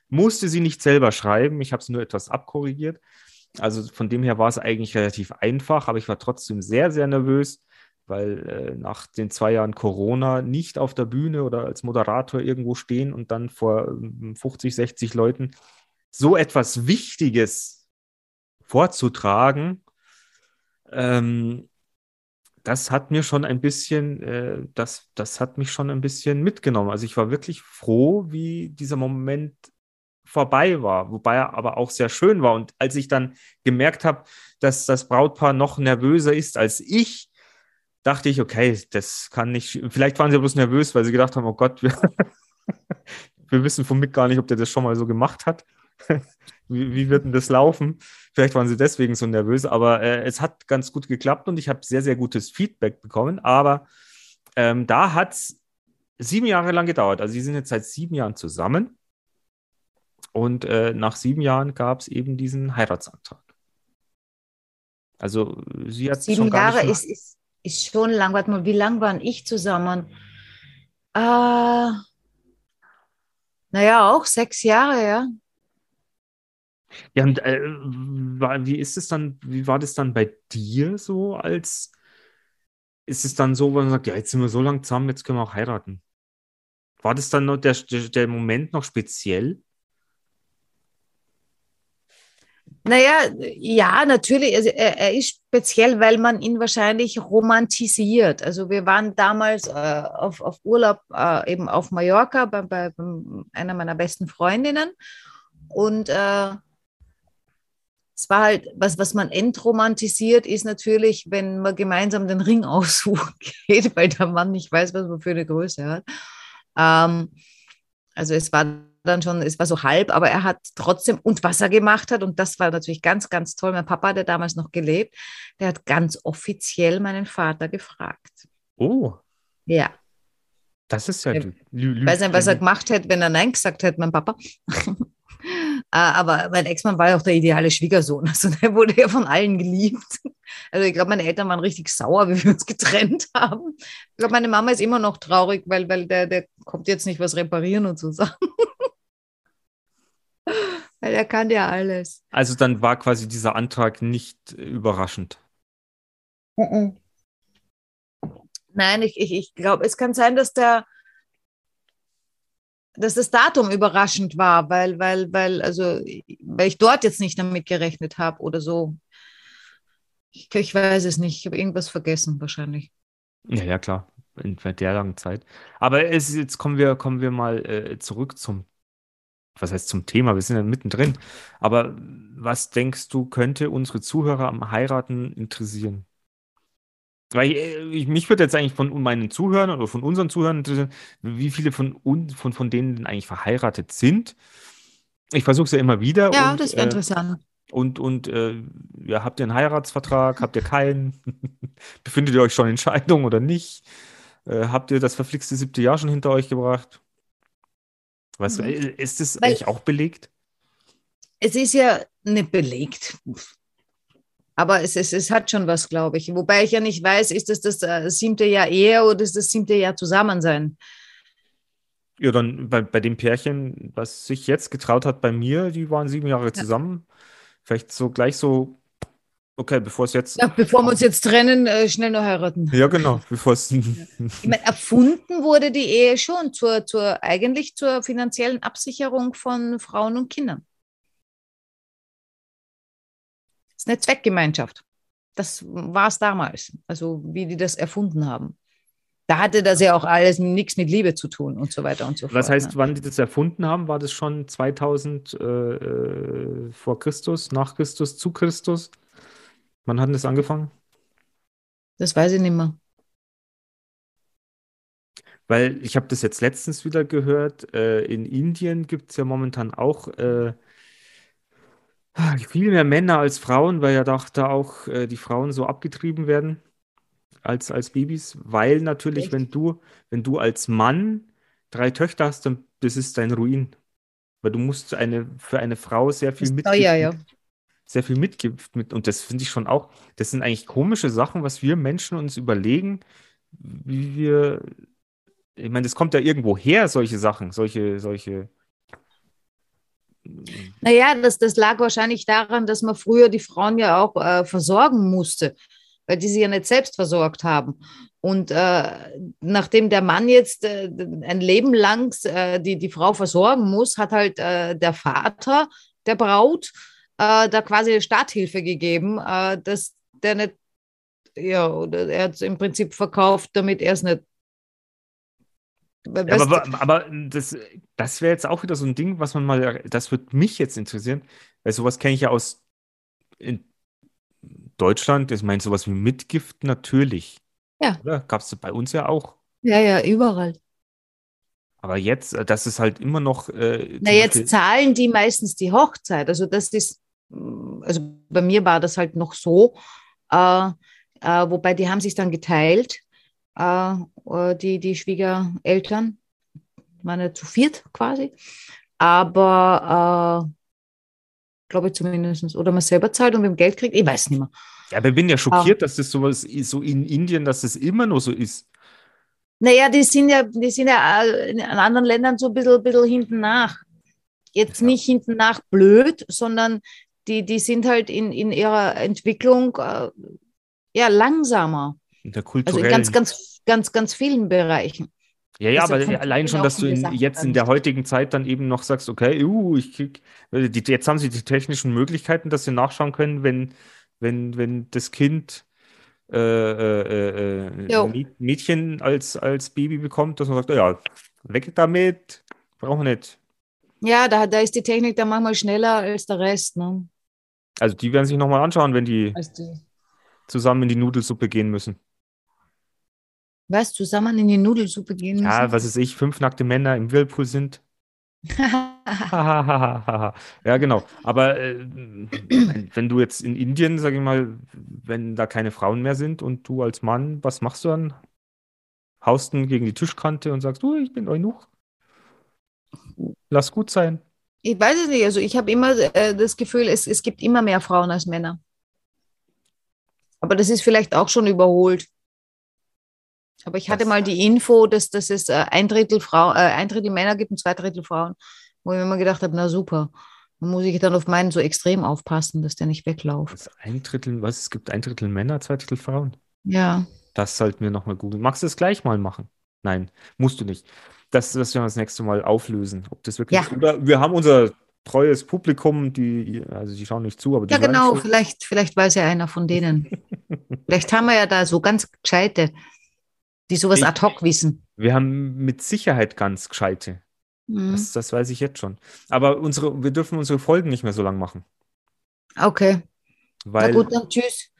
musste sie nicht selber schreiben, ich habe sie nur etwas abkorrigiert. Also von dem her war es eigentlich relativ einfach, aber ich war trotzdem sehr, sehr nervös, weil äh, nach den zwei Jahren Corona nicht auf der Bühne oder als Moderator irgendwo stehen und dann vor ähm, 50, 60 Leuten so etwas Wichtiges vorzutragen, ähm, das hat mir schon ein bisschen, äh, das, das hat mich schon ein bisschen mitgenommen. Also ich war wirklich froh, wie dieser Moment vorbei war, wobei er aber auch sehr schön war. Und als ich dann gemerkt habe, dass das Brautpaar noch nervöser ist als ich, dachte ich, okay, das kann nicht, vielleicht waren sie bloß nervös, weil sie gedacht haben, oh Gott, wir, wir wissen von Mick gar nicht, ob der das schon mal so gemacht hat. Wie, wie wird denn das laufen? Vielleicht waren sie deswegen so nervös, aber äh, es hat ganz gut geklappt und ich habe sehr, sehr gutes Feedback bekommen. Aber ähm, da hat es sieben Jahre lang gedauert. Also, sie sind jetzt seit sieben Jahren zusammen und äh, nach sieben Jahren gab es eben diesen Heiratsantrag. Also, sie hat Sieben schon gar Jahre nicht ist, ist, ist schon lang. Warte mal, wie lang waren ich zusammen? Äh, naja, auch sechs Jahre, ja. Ja, und äh, wie ist es dann, wie war das dann bei dir so als, ist es dann so, wo man sagt, ja, jetzt sind wir so lange zusammen, jetzt können wir auch heiraten? War das dann noch der, der Moment noch speziell? Naja, ja, natürlich. Also er, er ist speziell, weil man ihn wahrscheinlich romantisiert. Also wir waren damals äh, auf, auf Urlaub äh, eben auf Mallorca bei, bei, einer meiner besten Freundinnen. Und äh, es war halt, was, was man entromantisiert, ist natürlich, wenn man gemeinsam den Ring aussuchen geht, weil der Mann nicht weiß, was man für eine Größe hat. Ähm, also es war dann schon, es war so halb, aber er hat trotzdem, und was er gemacht hat, und das war natürlich ganz, ganz toll, mein Papa hat ja damals noch gelebt, der hat ganz offiziell meinen Vater gefragt. Oh, Ja. das ist ja. Ich weiß nicht, was er gemacht hätte, wenn er Nein gesagt hätte, mein Papa. Äh, Aber mein Ex-Mann war ja auch der ideale Schwiegersohn. Also der wurde ja von allen geliebt. Also ich glaube, meine Eltern waren richtig sauer, wie wir uns getrennt haben. Ich glaube, meine Mama ist immer noch traurig, weil, weil der, der kommt jetzt nicht was reparieren und so Sachen. weil er kann ja alles. Also dann war quasi dieser Antrag nicht überraschend. Nein, ich, ich, ich glaube, es kann sein, dass der dass das Datum überraschend war, weil, weil, weil, also, weil ich dort jetzt nicht damit gerechnet habe oder so. Ich, ich weiß es nicht. Ich habe irgendwas vergessen, wahrscheinlich. Ja, ja, klar. In der langen Zeit. Aber es, jetzt kommen wir, kommen wir mal äh, zurück zum, was heißt zum Thema? Wir sind ja mittendrin. Aber was denkst du, könnte unsere Zuhörer am Heiraten interessieren? Weil äh, ich, mich würde jetzt eigentlich von meinen Zuhörern oder von unseren Zuhörern interessieren, wie viele von uns, von, von denen denn eigentlich verheiratet sind. Ich versuche es ja immer wieder. Ja, und, das wäre äh, interessant. Und, und äh, ja, habt ihr einen Heiratsvertrag? Habt ihr keinen? Befindet ihr euch schon in Scheidung oder nicht? Äh, habt ihr das verflixte siebte Jahr schon hinter euch gebracht? Was, Mhm. äh, ist das Weil- eigentlich auch belegt? Es ist ja nicht belegt. Aber es, es, es hat schon was, glaube ich. Wobei ich ja nicht weiß, ist das das äh, siebte Jahr Ehe oder ist das siebte Jahr Zusammensein? Ja, dann bei, bei dem Pärchen, was sich jetzt getraut hat bei mir, die waren sieben Jahre zusammen. Vielleicht so gleich so, okay, bevor es jetzt. Ja, bevor wir uns jetzt trennen, äh, schnell noch heiraten. Ja, genau, bevor es. Ich meine, erfunden wurde die Ehe schon zur, zur, eigentlich zur finanziellen Absicherung von Frauen und Kindern. Das ist eine Zweckgemeinschaft. Das war es damals, also wie die das erfunden haben. Da hatte das ja auch alles nichts mit Liebe zu tun und so weiter und so fort. Was heißt, ne? wann die das erfunden haben? War das schon 2000 äh, äh, vor Christus, nach Christus, zu Christus? Wann hat denn das angefangen? Das weiß ich nicht mehr. Weil ich habe das jetzt letztens wieder gehört, äh, in Indien gibt es ja momentan auch äh, viel mehr Männer als Frauen, weil ja doch da auch äh, die Frauen so abgetrieben werden als, als Babys, weil natürlich, Echt? wenn du, wenn du als Mann drei Töchter hast, dann das ist dein Ruin. Weil du musst eine, für eine Frau sehr viel Mitgift teuer, ja. Sehr viel Mitgift mit. Und das finde ich schon auch, das sind eigentlich komische Sachen, was wir Menschen uns überlegen, wie wir, ich meine, das kommt ja irgendwo her, solche Sachen, solche, solche. Naja, das, das lag wahrscheinlich daran, dass man früher die Frauen ja auch äh, versorgen musste, weil die sie ja nicht selbst versorgt haben. Und äh, nachdem der Mann jetzt äh, ein Leben lang äh, die, die Frau versorgen muss, hat halt äh, der Vater der Braut äh, da quasi Starthilfe gegeben, äh, dass der nicht, ja, oder er hat es im Prinzip verkauft, damit er es nicht. Ja, aber, aber, aber das, das wäre jetzt auch wieder so ein Ding, was man mal, das würde mich jetzt interessieren, weil sowas kenne ich ja aus in Deutschland, ich meine, sowas wie Mitgift natürlich. Ja. Gab es bei uns ja auch. ja, ja, überall. Aber jetzt, äh, das ist halt immer noch. Äh, Na, jetzt zahlen die meistens die Hochzeit. Also das ist, also bei mir war das halt noch so, äh, äh, wobei die haben sich dann geteilt, äh, äh, die, die Schwiegereltern, meine zu viert quasi, aber äh, glaube ich zumindest, oder man selber zahlt und mit dem Geld kriegt, ich weiß nicht mehr. Ja, aber ich bin ja schockiert, dass das sowas ist, so in Indien, dass das immer nur so ist. Naja, die sind ja, die sind ja äh, in anderen Ländern so ein bisschen, bisschen hinten nach. Jetzt Ja. nicht hinten nach blöd, sondern die, die sind halt in, in ihrer Entwicklung äh, ja langsamer. In der Also kulturellen. in ganz, ganz, ganz, ganz vielen Bereichen. ja, ja, deshalb aber allein schon, dass du in, jetzt in der heutigen Zeit dann eben noch sagst, okay, uh, ich krieg, weil die, jetzt haben sie die technischen Möglichkeiten, dass sie nachschauen können, wenn, wenn, wenn das Kind äh, äh, äh, Mäd- Mädchen als, als Baby bekommt, dass man sagt, ja, weg damit, brauchen wir nicht. Ja, da, da ist die Technik dann manchmal schneller als der Rest. Ne? Also die werden sich nochmal anschauen, wenn die Als die zusammen in die Nudelsuppe gehen müssen. was, zusammen in die Nudelsuppe gehen Ja, müssen? was weiß ich, fünf nackte Männer im Whirlpool sind. ja, genau. Aber äh, wenn du jetzt in Indien, sag ich mal, wenn da keine Frauen mehr sind und du als Mann, was machst du dann? Haust ihn gegen die Tischkante und sagst, du, ich bin Eunuch. Lass gut sein. Ich weiß es nicht. Also ich habe immer äh, das Gefühl, es, es gibt immer mehr Frauen als Männer. Aber das ist vielleicht auch schon überholt. Aber ich hatte Das- mal die Info, dass, dass es äh, ein Drittel Frau, äh, ein Drittel Männer gibt und zwei Drittel Frauen. Wo ich mir immer gedacht habe, na super. Dann muss ich dann auf meinen so extrem aufpassen, dass der nicht ist ein Drittel, was? Es gibt ein Drittel Männer, zwei Drittel Frauen. Ja. Das sollten wir nochmal googeln. Magst du es gleich mal machen? Nein, musst du nicht. Das, das werden wir das nächste Mal auflösen. Ob das wirklich. Ja. Oder wir haben unser treues Publikum, die, also die schauen nicht zu, aber Ja, genau. zu. Vielleicht, vielleicht weiß ja einer von denen. vielleicht haben wir ja da so ganz gescheite, die sowas Ich- ad hoc wissen. Wir haben mit Sicherheit ganz gescheite. Mhm. Das, das weiß ich jetzt schon. Aber unsere, wir dürfen unsere Folgen nicht mehr so lang machen. Okay. Weil, Na gut, dann tschüss.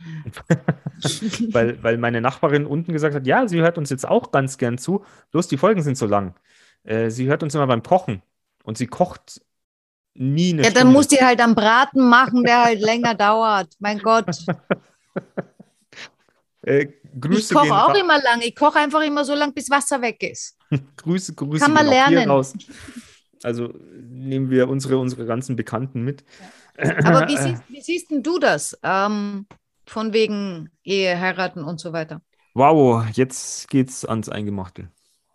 weil, weil meine Nachbarin unten gesagt hat, ja, sie hört uns jetzt auch ganz gern zu, bloß die Folgen sind so lang. Äh, sie hört uns immer beim Kochen und sie kocht nie eine Ja, dann Stunde. musst du halt am Braten machen, der halt länger dauert. Mein Gott. Äh, Ich koche auch immer lang. Ich koche einfach immer so lang, bis Wasser weg ist. Grüße, Grüße Kann man lernen. Also nehmen wir unsere, unsere ganzen Bekannten mit. Aber wie siehst, wie siehst denn du das? Ähm, von wegen Ehe, heiraten und so weiter. Wow, jetzt geht's ans Eingemachte.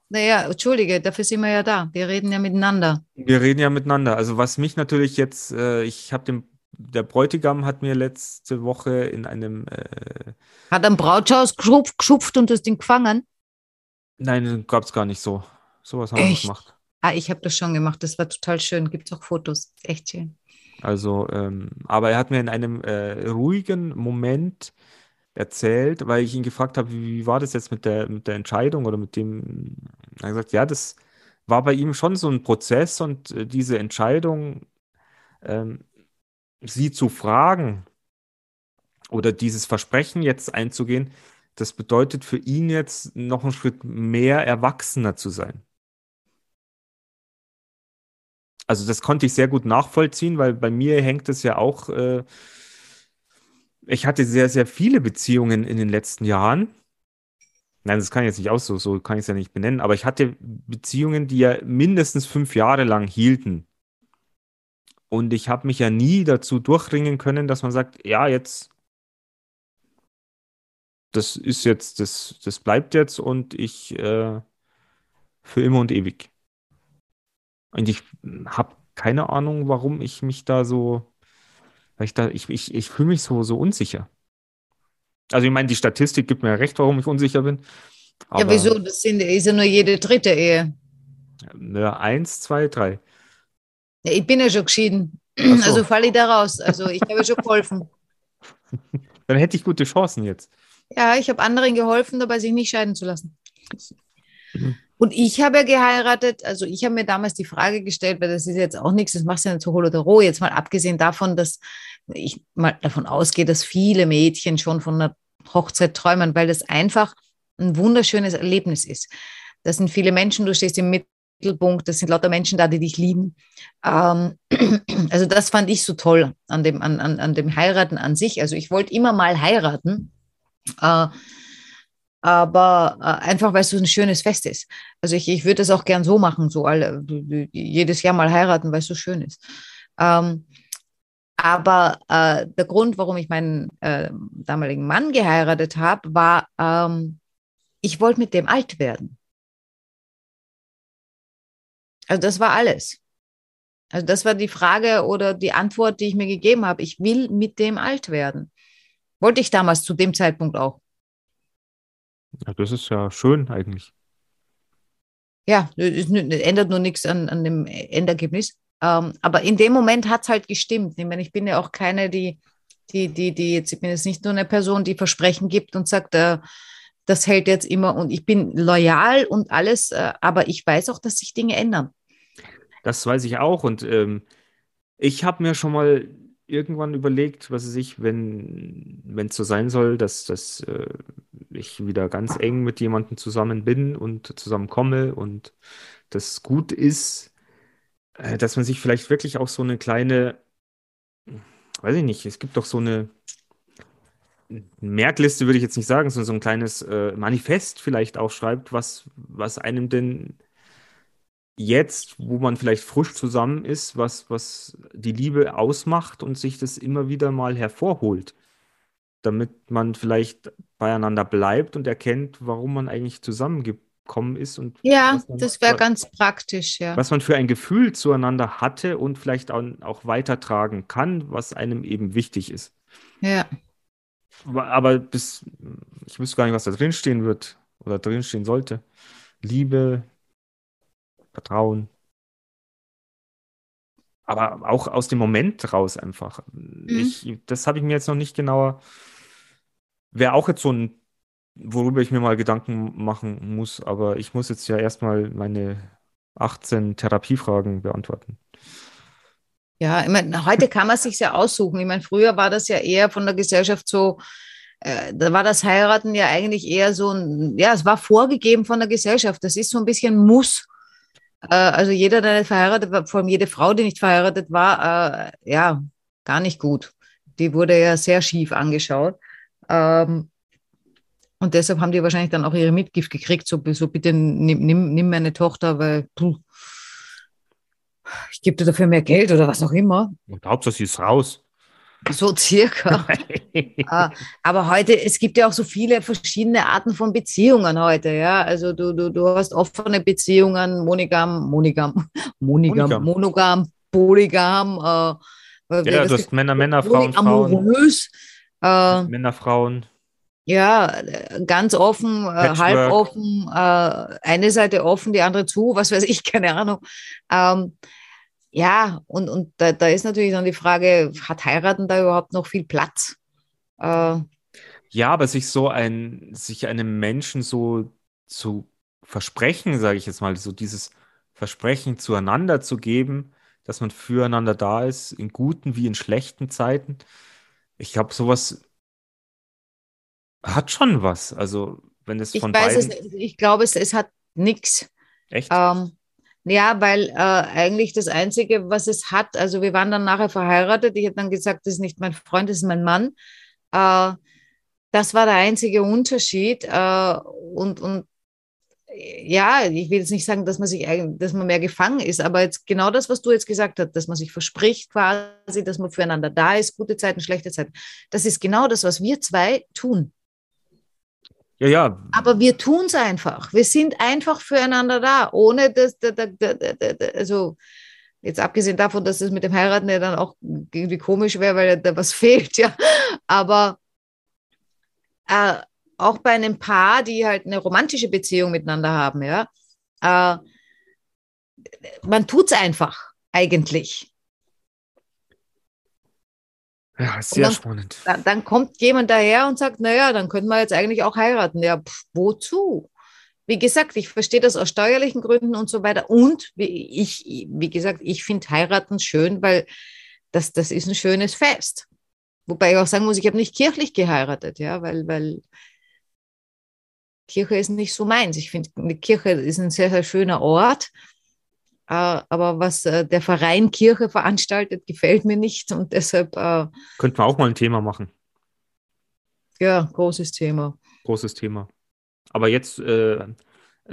Naja, entschuldige, dafür sind wir ja da. Wir reden ja miteinander. Wir reden ja miteinander. Also was mich natürlich jetzt, äh, ich habe dem, der Bräutigam hat mir letzte Woche in einem, äh, Hat ein Brautschauß geschupft, geschupft und das Ding gefangen? nein, gab es gar nicht so. Sowas haben wir Echt? gemacht. Ah, ich habe das schon gemacht. Das war total schön. Gibt es auch Fotos. Echt schön. Also, ähm, aber er hat mir in einem äh, ruhigen Moment erzählt, weil ich ihn gefragt habe, wie, wie war das jetzt mit der, mit der Entscheidung oder mit dem, er hat gesagt, ja, das war bei ihm schon so ein Prozess und äh, diese Entscheidung, ähm, sie zu fragen oder dieses Versprechen jetzt einzugehen, das bedeutet für ihn jetzt noch einen Schritt mehr erwachsener zu sein. Also das konnte ich sehr gut nachvollziehen, weil bei mir hängt es ja auch, äh, ich hatte sehr, sehr viele Beziehungen in den letzten Jahren. Nein, das kann ich jetzt nicht aus, so, so kann ich es ja nicht benennen, aber ich hatte Beziehungen, die ja mindestens fünf Jahre lang hielten. Und ich habe mich ja nie dazu durchringen können, dass man sagt, ja, jetzt, das ist jetzt, das, das bleibt jetzt und ich äh, für immer und ewig. Und ich habe keine Ahnung, warum ich mich da so, weil ich da, ich, ich, ich fühle mich so, so unsicher. Also ich meine, die Statistik gibt mir ja recht, warum ich unsicher bin. ja, wieso? Das sind, ist ja nur jede dritte Ehe. Ja, eins, zwei, drei. Ja, ich bin ja schon geschieden. So. Also falle ich da raus. Also ich habe ja schon geholfen. Dann hätte ich gute Chancen jetzt. Ja, ich habe anderen geholfen, dabei sich nicht scheiden zu lassen. Mhm. Und ich habe ja geheiratet, also ich habe mir damals die Frage gestellt, weil das ist jetzt auch nichts, das machst du ja nicht so hol oder roh, jetzt mal abgesehen davon, dass ich mal davon ausgehe, dass viele Mädchen schon von einer Hochzeit träumen, weil das einfach ein wunderschönes Erlebnis ist. Das sind viele Menschen, du stehst im Mittelpunkt, das sind lauter Menschen da, die dich lieben. Ähm, also das fand ich so toll an dem, an, an, an dem Heiraten an sich. Also ich wollte immer mal heiraten. Äh, aber äh, einfach, weil es so ein schönes Fest ist. Also ich, ich würde es auch gern so machen, so alle, jedes Jahr mal heiraten, weil es so schön ist. Ähm, aber äh, der Grund, warum ich meinen äh, damaligen Mann geheiratet habe, war, ähm, ich wollte mit dem alt werden. Also das war alles. Also das war die Frage oder die Antwort, die ich mir gegeben habe. Ich will mit dem alt werden. Wollte ich damals zu dem Zeitpunkt auch. Ja, das ist ja schön eigentlich. Ja, es ändert nur nichts an, an dem Endergebnis. Ähm, aber in dem Moment hat es halt gestimmt. Ich meine, ich bin ja auch keine, die, die, die, die jetzt, ich bin jetzt nicht nur eine Person, die Versprechen gibt und sagt, äh, das hält jetzt immer und ich bin loyal und alles, äh, aber ich weiß auch, dass sich Dinge ändern. Das weiß ich auch. Und ähm, ich habe mir schon mal irgendwann überlegt, was es ich, wenn es so sein soll, dass, dass äh, ich wieder ganz eng mit jemandem zusammen bin und zusammenkomme und das gut ist, äh, dass man sich vielleicht wirklich auch so eine kleine, weiß ich nicht, es gibt doch so eine Merkliste, würde ich jetzt nicht sagen, sondern so ein kleines äh, Manifest vielleicht auch schreibt, was, was einem denn jetzt, wo man vielleicht frisch zusammen ist, was, was die Liebe ausmacht und sich das immer wieder mal hervorholt, damit man vielleicht beieinander bleibt und erkennt, warum man eigentlich zusammengekommen ist und Ja, man, das wäre ganz praktisch, ja. was man für ein Gefühl zueinander hatte und vielleicht auch, auch weitertragen kann, was einem eben wichtig ist. Ja. Aber bis, ich wüsste gar nicht, was da drin stehen wird oder drin stehen sollte. Liebe, Vertrauen. Aber auch aus dem Moment raus einfach. Mhm. Ich, das habe ich mir jetzt noch nicht genauer. Wäre auch jetzt so ein, worüber ich mir mal Gedanken machen muss, aber ich muss jetzt ja erstmal meine 18 Therapiefragen beantworten. Ja, ich meine, heute kann man sich ja aussuchen. Ich meine, früher war das ja eher von der Gesellschaft so, äh, da war das Heiraten ja eigentlich eher so ein, ja, es war vorgegeben von der Gesellschaft. Das ist so ein bisschen Muss. Äh, also jeder, der nicht verheiratet war, vor allem jede Frau, die nicht verheiratet war, äh, ja, gar nicht gut. Die wurde ja sehr schief angeschaut. Ähm, und deshalb haben die wahrscheinlich dann auch ihre Mitgift gekriegt, so, so bitte nimm, nimm, nimm meine Tochter, weil puh, ich gebe dir dafür mehr Geld oder was auch immer. Und Hauptsache, sie ist raus. So circa. Ah, Aber heute, es gibt ja auch so viele verschiedene Arten von Beziehungen heute, ja. Also du, du, du hast offene Beziehungen, monogam, monogam, monogam, Monogam. polygam. Äh, Ja, du hast Männer, Männer, Frauen, Frauen, Polyamorös. Äh, Männer, Frauen. ja, äh, ganz offen, äh, Patchwork. halb offen, äh, eine Seite offen, die andere zu, was weiß ich, keine Ahnung. Ähm, ja, und, und da, da ist natürlich dann die Frage, hat Heiraten da überhaupt noch viel Platz? Äh, Ja, aber sich so ein, sich einem Menschen so zu versprechen, sage ich jetzt mal, so dieses Versprechen zueinander zu geben, dass man füreinander da ist, in guten wie in schlechten Zeiten. Ich glaube, sowas hat schon was. Also, wenn es ich von weiß es beiden. nicht. Ich glaube, es, es hat nichts. Echt? Ähm, ja, weil äh, eigentlich das Einzige, was es hat, also wir waren dann nachher verheiratet. Ich habe dann gesagt, das ist nicht mein Freund, das ist mein Mann. Äh, das war der einzige Unterschied. Äh, und, und ja, ich will jetzt nicht sagen, dass man sich dass man mehr gefangen ist, aber jetzt genau das, was du jetzt gesagt hast, dass man sich verspricht quasi, dass man füreinander da ist, gute Zeiten, schlechte Zeiten. Das ist genau das, was wir zwei tun. Ja, ja. Aber wir tun es einfach. Wir sind einfach füreinander da, ohne dass, da, da, da, also jetzt abgesehen davon, dass es mit dem Heiraten ja dann auch irgendwie komisch wäre, weil da was fehlt, ja. Aber äh, auch bei einem Paar, die halt eine romantische Beziehung miteinander haben, ja, äh, man tut es einfach eigentlich. Ja, sehr dann- spannend. Dann, dann kommt jemand daher und sagt, naja, dann könnten wir jetzt eigentlich auch heiraten. Ja, pf, wozu? Wie gesagt, ich verstehe das aus steuerlichen Gründen und so weiter. Und wie ich, wie gesagt, ich finde heiraten schön, weil das, das ist ein schönes Fest. Wobei ich auch sagen muss, ich habe nicht kirchlich geheiratet, ja, weil, weil Kirche ist nicht so meins. Ich finde, die Kirche ist ein sehr, sehr schöner Ort. Äh, Aber was äh, der Verein Kirche veranstaltet, gefällt mir nicht. Und deshalb, äh, Könnten wir auch mal ein Thema machen. ja, großes Thema. Großes Thema. Aber jetzt äh,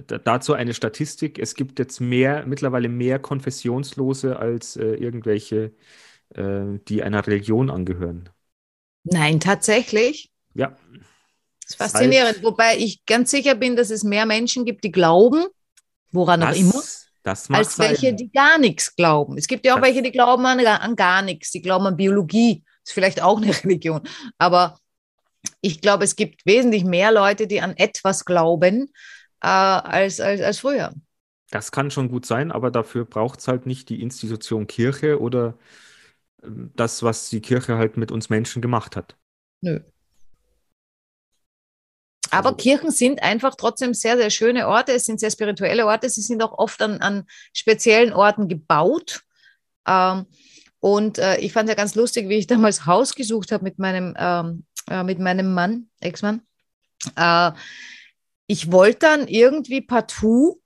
da- dazu eine Statistik. Es gibt jetzt mehr, mittlerweile mehr Konfessionslose als äh, irgendwelche, äh, die einer Religion angehören. Nein, tatsächlich. Ja, Das ist faszinierend. Wobei ich ganz sicher bin, dass es mehr Menschen gibt, die glauben, woran auch immer, das, als welche, sein. die gar nichts glauben. Es gibt ja auch Das- welche, die glauben an, an gar nichts. Die glauben an Biologie. Ist vielleicht auch eine Religion. Aber ich glaube, es gibt wesentlich mehr Leute, die an etwas glauben, äh, als, als, als früher. Das kann schon gut sein, aber dafür braucht es halt nicht die Institution Kirche oder ähm, das, was die Kirche halt mit uns Menschen gemacht hat. Nö. Aber Also- Kirchen sind einfach trotzdem sehr, sehr schöne Orte. Es sind sehr spirituelle Orte. Sie sind auch oft an, an speziellen Orten gebaut. Ähm, Und äh, ich fand ja ganz lustig, wie ich damals Haus gesucht habe mit meinem, ähm, äh, mit meinem Mann, Ex-Mann. Äh, ich wollte dann irgendwie partout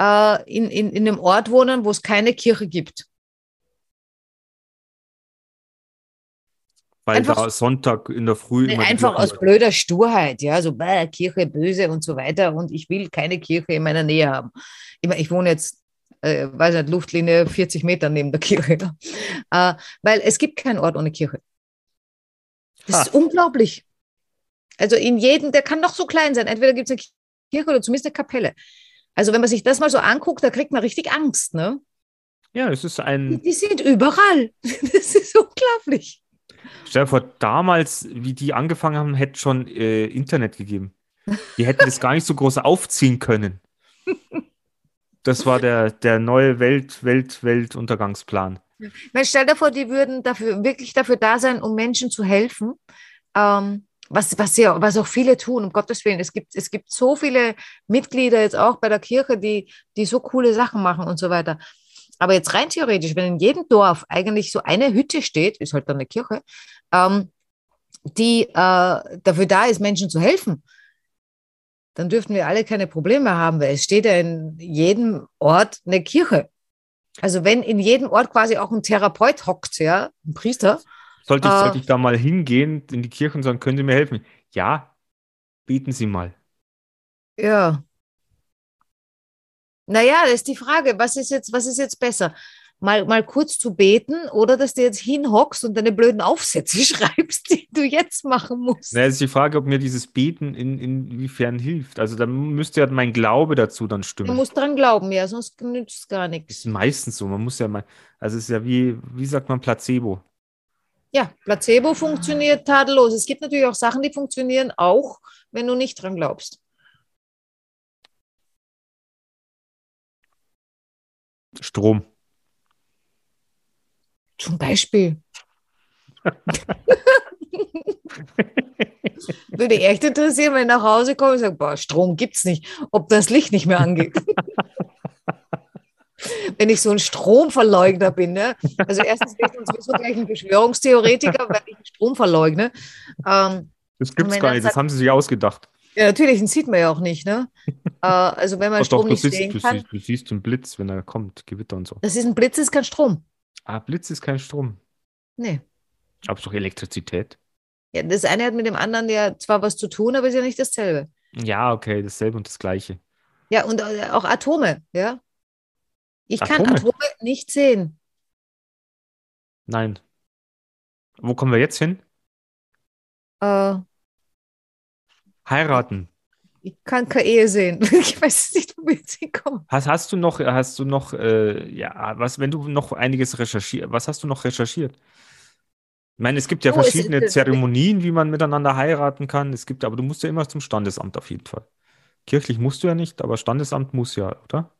äh, in, in, in einem Ort wohnen, wo es keine Kirche gibt. Weil Einfach- da Sonntag in der Früh Nee, die einfach aus blöder Sturheit, ja, so bäh, Kirche böse und so weiter. Und ich will keine Kirche in meiner Nähe haben. Ich, meine, ich wohne jetzt, äh, weiß nicht, Luftlinie 40 Meter neben der Kirche. Äh, weil es gibt keinen Ort ohne Kirche. Das Ah. ist unglaublich. Also in jedem, der kann doch so klein sein. Entweder gibt es eine Kirche oder zumindest eine Kapelle. Also wenn man sich das mal so anguckt, da kriegt man richtig Angst. Ne? Ja, es ist ein, Die sind überall. Das ist unglaublich. Stell dir vor, damals, wie die angefangen haben, hätte schon äh, Internet gegeben. Die hätten das gar nicht so groß aufziehen können. Das war der, der neue Welt, Welt, Weltuntergangsplan. Man stell dir vor, die würden dafür, wirklich dafür da sein, um Menschen zu helfen. Ähm, was, was, ja, was auch viele tun, um Gottes Willen. Es gibt, es gibt so viele Mitglieder jetzt auch bei der Kirche, die, die so coole Sachen machen und so weiter. Aber jetzt rein theoretisch, wenn in jedem Dorf eigentlich so eine Hütte steht, ist halt dann eine Kirche, ähm, die äh, dafür da ist, Menschen zu helfen, dann dürften wir alle keine Probleme haben, weil es steht ja in jedem Ort eine Kirche. Also wenn in jedem Ort quasi auch ein Therapeut hockt, ja, ein Priester, Sollte ich, Ah. sollte ich da mal hingehen in die Kirche und sagen, können Sie mir helfen? Ja, beten Sie mal. ja. Naja, das ist die Frage, was ist jetzt, was ist jetzt besser? Mal, mal kurz zu beten oder dass du jetzt hinhockst und deine blöden Aufsätze schreibst, die du jetzt machen musst. Na, es ist die Frage, ob mir dieses Beten in, inwiefern hilft. Also da müsste ja mein Glaube dazu dann Du stimmen. musst dran glauben, ja, sonst nützt es gar ist nichts. meistens so. Man muss ja mal, also es ist ja wie, wie sagt man, Placebo. Ja, Placebo funktioniert tadellos. Es gibt natürlich auch Sachen, die funktionieren auch, wenn du nicht dran glaubst. Strom. Zum Beispiel. Würde ich echt interessieren, wenn ich nach Hause komme und sage, boah, Strom gibt's nicht, ob das Licht nicht mehr angeht. wenn ich so ein Stromverleugner bin, ne? Also erstens bin ich dann sowieso gleich ein Verschwörungstheoretiker, weil ich Strom verleugne. Ähm, Das gibt's wenn gar nicht, das haben sie sich ausgedacht. ja, natürlich, den sieht man ja auch nicht, ne? Äh, also wenn man Doch, doch, Strom du, nicht siehst, sehen du, kann, du siehst den Blitz, wenn er kommt, Gewitter und so. das ist ein Blitz, ist kein Strom. Ah, Blitz ist kein Strom. Nee. Aber es ist doch Elektrizität. Ja, das eine hat mit dem anderen ja zwar was zu tun, aber ist ja nicht dasselbe. Ja, okay, dasselbe und das Gleiche. Ja, und äh, auch Atome, ja. Ich kann Atome? Atome nicht sehen. Nein. Wo kommen wir jetzt hin? Äh, Heiraten. Ich kann keine Ehe sehen. Ich weiß nicht, wo wir jetzt hinkommen. Hast, hast du noch, hast du noch, äh, ja, was, wenn du noch einiges recherchiert, was hast du noch recherchiert? Ich meine, es gibt ja Oh, verschiedene es- Zeremonien, wie man miteinander heiraten kann. Es gibt, aber du musst ja immer zum Standesamt auf jeden Fall. Kirchlich musst du ja nicht, aber Standesamt muss ja, oder?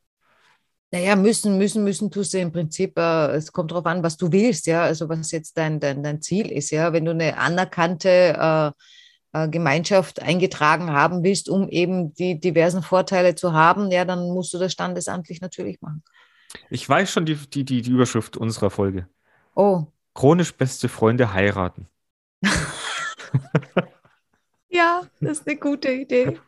Naja, müssen, müssen, müssen tust du im Prinzip, äh, es kommt darauf an, was du willst, ja, also was jetzt dein, dein, dein Ziel ist, ja. Wenn du eine anerkannte äh, äh, Gemeinschaft eingetragen haben willst, um eben die diversen Vorteile zu haben, ja, dann musst du das standesamtlich natürlich machen. Ich weiß schon die, die, die, die Überschrift unserer Folge. Oh, Chronisch beste Freunde heiraten. ja, das ist eine gute Idee.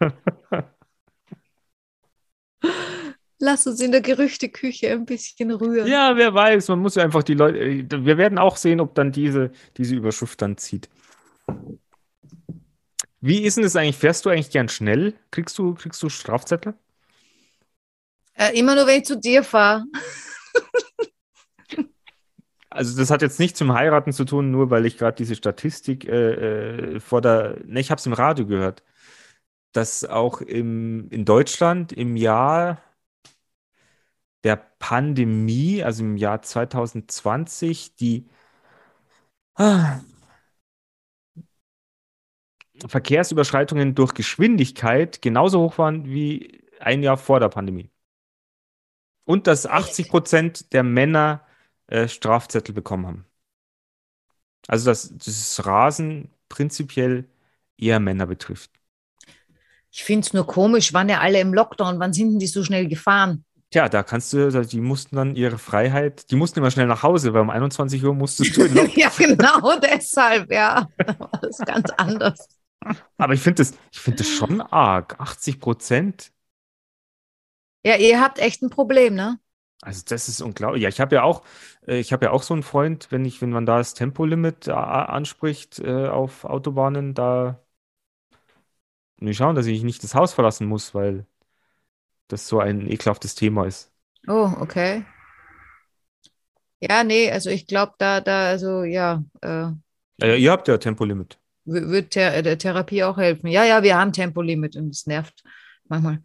Lass uns in der Gerüchteküche ein bisschen rühren. Ja, wer weiß, man muss ja einfach die Leute, äh, wir werden auch sehen, ob dann diese, diese Überschrift dann zieht. Wie ist denn das eigentlich? Fährst du eigentlich gern schnell? Kriegst du, kriegst du Strafzettel? Äh, immer nur, wenn ich zu dir fahre. Also das hat jetzt nichts zum Heiraten zu tun, nur weil ich gerade diese Statistik äh, äh, vor der, ne, ich habe es im Radio gehört, dass auch im, in Deutschland im Jahr der Pandemie, also im Jahr 2020, die ah, Verkehrsüberschreitungen durch Geschwindigkeit genauso hoch waren wie ein Jahr vor der Pandemie. Und dass 80 Prozent der Männer äh, Strafzettel bekommen haben. Also dass dieses Rasen prinzipiell eher Männer betrifft. Ich finde es nur komisch, waren ja alle im Lockdown, wann sind denn die so schnell gefahren? Tja, da kannst du, also die mussten dann ihre Freiheit, die mussten immer schnell nach Hause, weil um 21 Uhr musstest du ja, genau deshalb, ja. Das ist ganz anders. Aber ich finde das, ich finde das schon arg. 80 Prozent. Ja, ihr habt echt ein Problem, ne? Also das ist unglaublich. Ja, ich habe ja auch, äh, ich habe ja auch so einen Freund, wenn ich, wenn man da das Tempolimit äh, anspricht äh, auf Autobahnen, da muss ich schauen, dass ich nicht das Haus verlassen muss, weil das so ein ekelhaftes Thema ist. Oh, okay. Ja, nee, also ich glaube, da, da, also ja, äh, ja, ihr habt ja Tempolimit. Wird Ther der Therapie auch helfen. Ja, ja, wir haben Tempolimit und es nervt manchmal.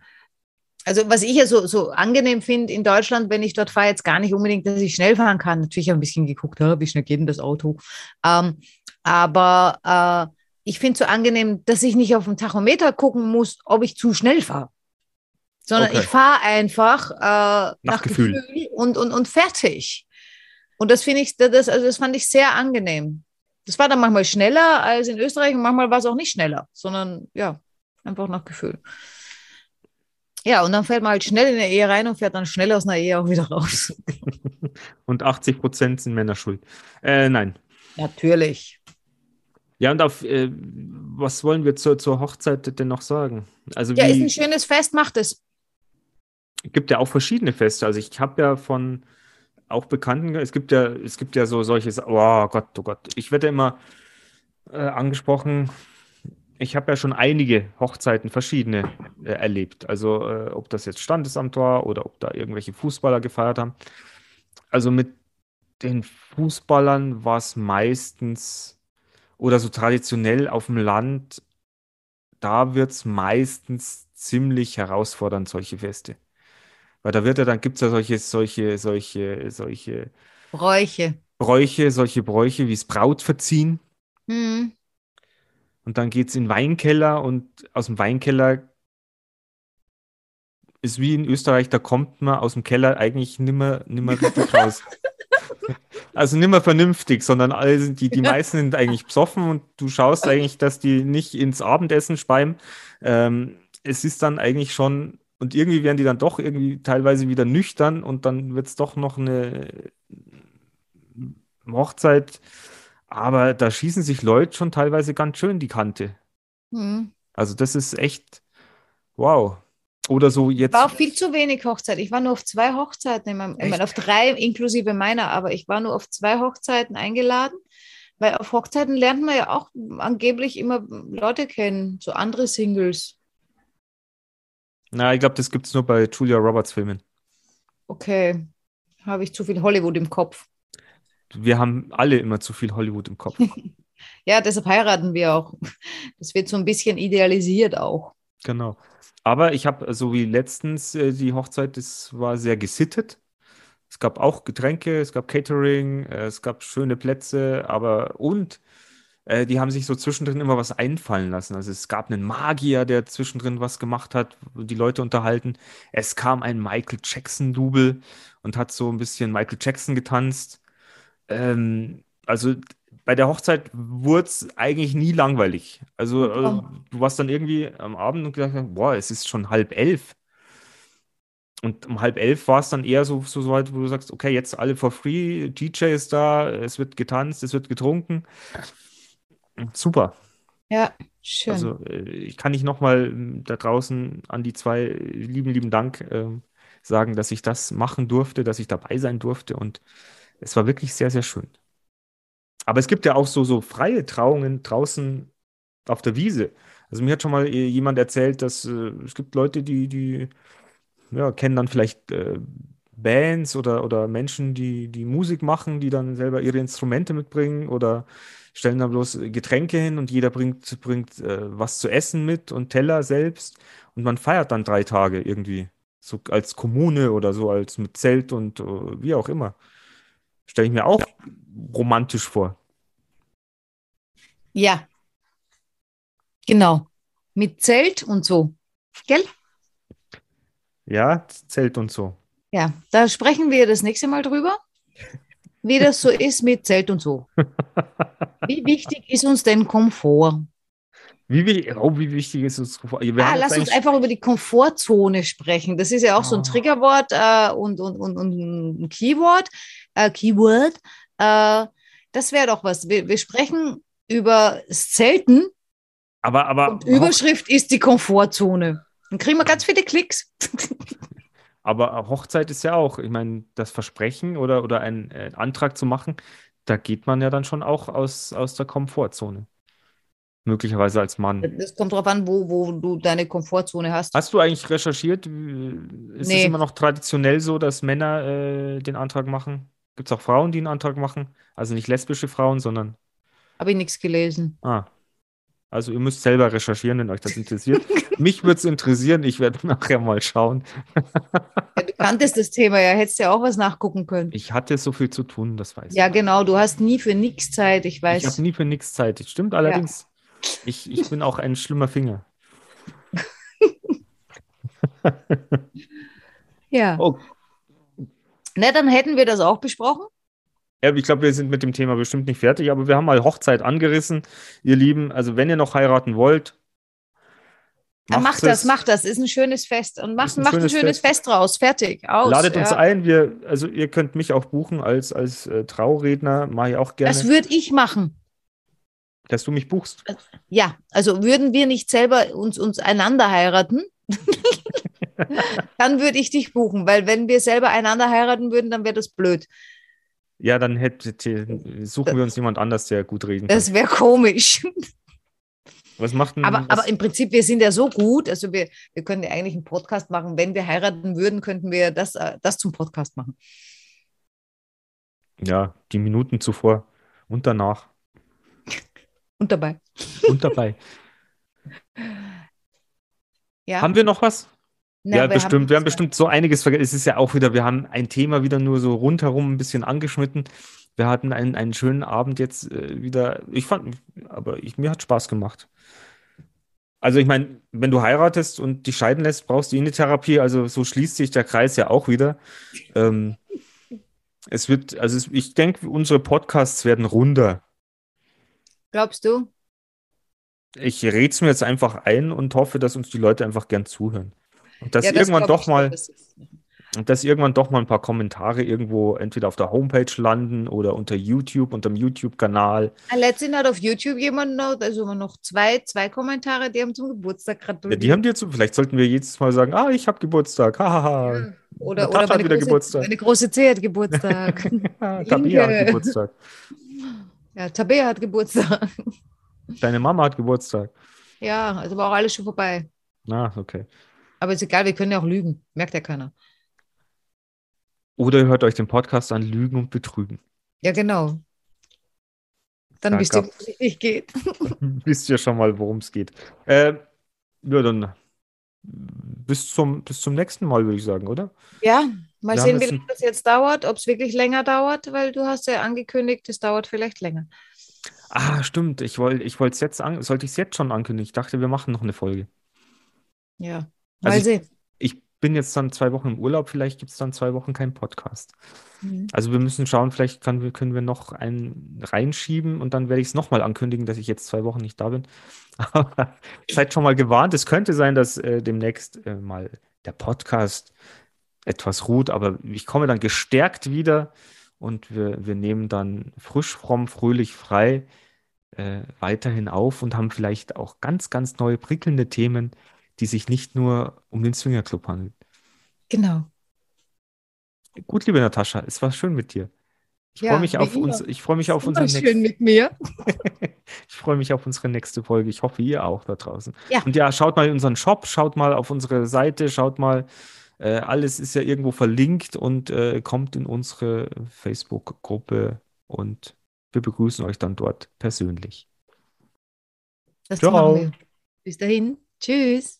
Also was ich ja so, so angenehm finde in Deutschland, wenn ich dort fahre, jetzt gar nicht unbedingt, dass ich schnell fahren kann. Natürlich habe ich ein bisschen geguckt, wie schnell geht denn das Auto. Ähm, aber äh, ich finde es so angenehm, dass ich nicht auf dem Tachometer gucken muss, ob ich zu schnell fahre. Sondern Okay. ich fahre einfach äh, nach, Gefühl. Gefühl, und, und, und fertig. Und das finde ich, das, also das fand ich sehr angenehm. Das war dann manchmal schneller als in Österreich und manchmal war es auch nicht schneller, sondern ja, einfach nach Gefühl. Ja, und dann fällt man halt schnell in eine Ehe rein und fährt dann schnell aus einer Ehe auch wieder raus. Und 80 Prozent sind Männer schuld. Äh, nein. Natürlich. Ja, und auf, äh, was wollen wir zur, zur Hochzeit denn noch sagen? Also Ja, ist ein schönes Fest, macht es. gibt ja auch verschiedene Feste. Also ich habe ja von auch Bekannten, es gibt ja, es gibt ja so solches, oh Gott, oh Gott. Ich werde immer äh, angesprochen, ich habe ja schon einige Hochzeiten, verschiedene äh, erlebt. Also äh, ob das jetzt Standesamt war oder ob da irgendwelche Fußballer gefeiert haben. Also mit den Fußballern war es meistens oder so traditionell auf dem Land, da wird es meistens ziemlich herausfordernd, solche Feste. Weil da wird ja, dann gibt es ja solche, solche, solche, solche Bräuche. Bräuche, solche Bräuche wie das Brautverziehen. Hm. Und dann geht es in den Weinkeller und aus dem Weinkeller ist wie in Österreich, da kommt man aus dem Keller eigentlich nimmer, nimmer richtig raus. Also nimmer vernünftig, sondern alle sind, die, die meisten sind eigentlich besoffen und du schaust eigentlich, dass die nicht ins Abendessen speimen. Ähm, es ist dann eigentlich schon, und irgendwie werden die dann doch irgendwie teilweise wieder nüchtern und dann wird es doch noch eine Hochzeit. Aber da schießen sich Leute schon teilweise ganz schön die Kante. Hm. Also das ist echt wow. Oder so jetzt. War auch viel zu wenig Hochzeit. Ich war nur auf zwei Hochzeiten, in meinem, ich meine, auf drei inklusive meiner, aber ich war nur auf zwei Hochzeiten eingeladen, weil auf Hochzeiten lernt man ja auch angeblich immer Leute kennen, so andere Singles. Na, ich glaube, das gibt es nur bei Julia Roberts Filmen. Okay, habe ich zu viel Hollywood im Kopf. Wir haben alle immer zu viel Hollywood im Kopf. Ja, deshalb heiraten wir auch. Das wird so ein bisschen idealisiert auch. Genau. Aber ich habe, so wie letztens äh, die Hochzeit, das war sehr gesittet. Es gab auch Getränke, es gab Catering, äh, es gab schöne Plätze, aber und äh, die haben sich so zwischendrin immer was einfallen lassen. Also es gab einen Magier, der zwischendrin was gemacht hat, die Leute unterhalten. Es kam ein Michael Jackson-Double und hat so ein bisschen Michael Jackson getanzt. Ähm, also bei der Hochzeit wurde es eigentlich nie langweilig. Also Oh. du warst dann irgendwie am Abend und gedacht, boah, es ist schon halb elf. Und um halb elf war es dann eher so, so, so weit, wo du sagst, okay, jetzt alle for free, DJ ist da, es wird getanzt, es wird getrunken. Super. Ja, schön. Also äh, ich kann nicht nochmal da draußen an die zwei lieben, lieben Dank ähm, sagen, dass ich das machen durfte, dass ich dabei sein durfte und es war wirklich sehr, sehr schön. Aber es gibt ja auch so, so freie Trauungen draußen auf der Wiese. Also mir hat schon mal äh, jemand erzählt, dass äh, es gibt Leute, die, die ja, kennen dann vielleicht äh, Bands oder, oder Menschen, die, die Musik machen, die dann selber ihre Instrumente mitbringen oder stellen dann bloß Getränke hin und jeder bringt, bringt äh, was zu essen mit und Teller selbst und man feiert dann drei Tage irgendwie. So als Kommune oder so, als mit Zelt und äh, wie auch immer. Stelle ich mir auch romantisch vor. ja, genau. Mit Zelt und so. Gell? Ja, Zelt und so. Ja, da sprechen wir das nächste Mal drüber, wie das so ist mit Zelt und so. Wie wichtig ist uns denn Komfort? Wie, wie, oh, wie wichtig ist es? Wir Ah, lass uns einfach über die Komfortzone sprechen. Das ist ja auch so ein Ah. Triggerwort äh, und, und, und, und ein Keyword. Äh, Keyword. Äh, das wäre doch was. Wir, wir sprechen über das Zelten aber, aber, und Überschrift ist die Komfortzone. Dann kriegen wir ganz viele Klicks. aber Hochzeit ist ja auch, ich meine, das Versprechen oder, oder einen äh, Antrag zu machen, da geht man ja dann schon auch aus, aus der Komfortzone. Möglicherweise als Mann. Das kommt darauf an, wo, wo du deine Komfortzone hast. Hast du eigentlich recherchiert? Ist Nee. es immer noch traditionell so, dass Männer äh, den Antrag machen? Gibt es auch Frauen, die einen Antrag machen? Also nicht lesbische Frauen, sondern. Habe ich nichts gelesen. Ah. Also ihr müsst selber recherchieren, wenn euch das interessiert. Mich würde es interessieren, ich werde nachher mal schauen. Ja, du kanntest das Thema ja, hättest ja auch was nachgucken können. Ich hatte so viel zu tun, das weiß Ja, ich. genau, du hast nie für nichts Zeit, ich Ich weiß. habe nie für nichts Zeit. Das stimmt allerdings. Ich, ich bin auch ein schlimmer Finger. ja. Oh. Na, dann hätten wir das auch besprochen. Ja, ich glaube, wir sind mit dem Thema bestimmt nicht fertig, aber wir haben mal Hochzeit angerissen, ihr Lieben. Also wenn ihr noch heiraten wollt, Ja, mach macht das, es. mach das. Ist ein schönes Fest. Und mach, Ist ein mach ein schönes schönes Fest. Fest draus. Fertig. Aus. Ladet uns ja. ein. Wir, also ihr könnt mich auch buchen als, als äh, Trauredner. Mache ich auch gerne, Das würde ich machen. dass du mich buchst. Ja, also würden wir nicht selber uns, uns einander heiraten, dann würde ich dich buchen, weil wenn wir selber einander heiraten würden, dann wäre das blöd. Ja, dann hätte, suchen wir uns jemand anders, der gut reden kann. Das wäre komisch. Was macht denn Aber, was, aber im Prinzip, wir sind ja so gut, also wir, wir können ja eigentlich einen Podcast machen. Wenn wir heiraten würden, könnten wir das, äh, das zum Podcast machen. Ja, die Minuten zuvor und danach Und dabei. und dabei. Ja, Haben wir noch was? Na, ja, bestimmt. wir haben bestimmt so einiges vergessen. Es ist ja auch wieder, wir haben ein Thema wieder nur so rundherum ein bisschen angeschnitten. Wir hatten einen, einen schönen Abend jetzt äh, wieder. Ich fand, aber ich, mir hat Spaß gemacht. Also ich meine, wenn du heiratest und dich scheiden lässt, brauchst du eh eine Therapie. Also so schließt sich der Kreis ja auch wieder. Ähm, es wird, also es, ich denke, unsere Podcasts werden runder. Glaubst du? Ich rede es mir jetzt einfach ein und hoffe, dass uns die Leute einfach gern zuhören. Und dass Ja, das irgendwann doch mal. Und dass irgendwann doch mal ein paar Kommentare irgendwo entweder auf der Homepage landen oder unter YouTube, unterm YouTube-Kanal. Ah, Letztens hat auf YouTube jemand noch, also immer noch zwei, zwei Kommentare, die haben zum Geburtstag Ja, gratuliert. die haben dir zu, vielleicht sollten wir jedes Mal sagen, ah, ich habe Geburtstag, hahaha. Ja. Oder, Natascha oder hat wieder große, Geburtstag. meine große C hat Geburtstag. Ah, Tabea hat. Geburtstag. ja, Tabea hat Geburtstag. Deine Mama hat Geburtstag. Ja, also war auch alles schon vorbei. Na, okay. Aber ist egal, wir können ja auch lügen. Merkt ja keiner. Oder ihr hört euch den Podcast an Lügen und Betrügen. Ja, genau. Dann Da wisst ihr, gab's- wo es nicht geht. Wisst ihr schon mal, worum es geht. Äh, ja, dann bis zum, bis zum nächsten Mal, würde ich sagen, oder? Ja, mal Wir sehen, wie lange das jetzt dauert, ob es wirklich länger dauert, weil du hast ja angekündigt, es dauert vielleicht länger. Ah, stimmt. Ich wollte ich wollte es jetzt an, sollte ich es jetzt schon ankündigen. Ich dachte, wir machen noch eine Folge. Ja, mal Also ich- sehen. Ich bin jetzt dann zwei Wochen im Urlaub, vielleicht gibt es dann zwei Wochen keinen Podcast. Mhm. Also wir müssen schauen, vielleicht kann, können wir noch einen reinschieben und dann werde ich es nochmal ankündigen, dass ich jetzt zwei Wochen nicht da bin. Aber seid schon mal gewarnt, es könnte sein, dass äh, demnächst äh, mal der Podcast etwas ruht, aber ich komme dann gestärkt wieder und wir, wir nehmen dann frisch, fromm, fröhlich, frei äh, weiterhin auf und haben vielleicht auch ganz, ganz neue, prickelnde Themen, die sich nicht nur um den Swingerclub handeln. Genau. Gut, liebe Natascha, es war schön mit dir. Ich Ja, freue mich auf uns, ich freue mich auf unsere nächste, mit mir. ich freue mich auf unsere nächste Folge. Ich hoffe, ihr auch da draußen. Ja. Und ja, schaut mal in unseren Shop, schaut mal auf unsere Seite, schaut mal, äh, alles ist ja irgendwo verlinkt und äh, kommt in unsere Facebook-Gruppe und wir begrüßen euch dann dort persönlich. Das Ciao. Bis dahin. Tschüss.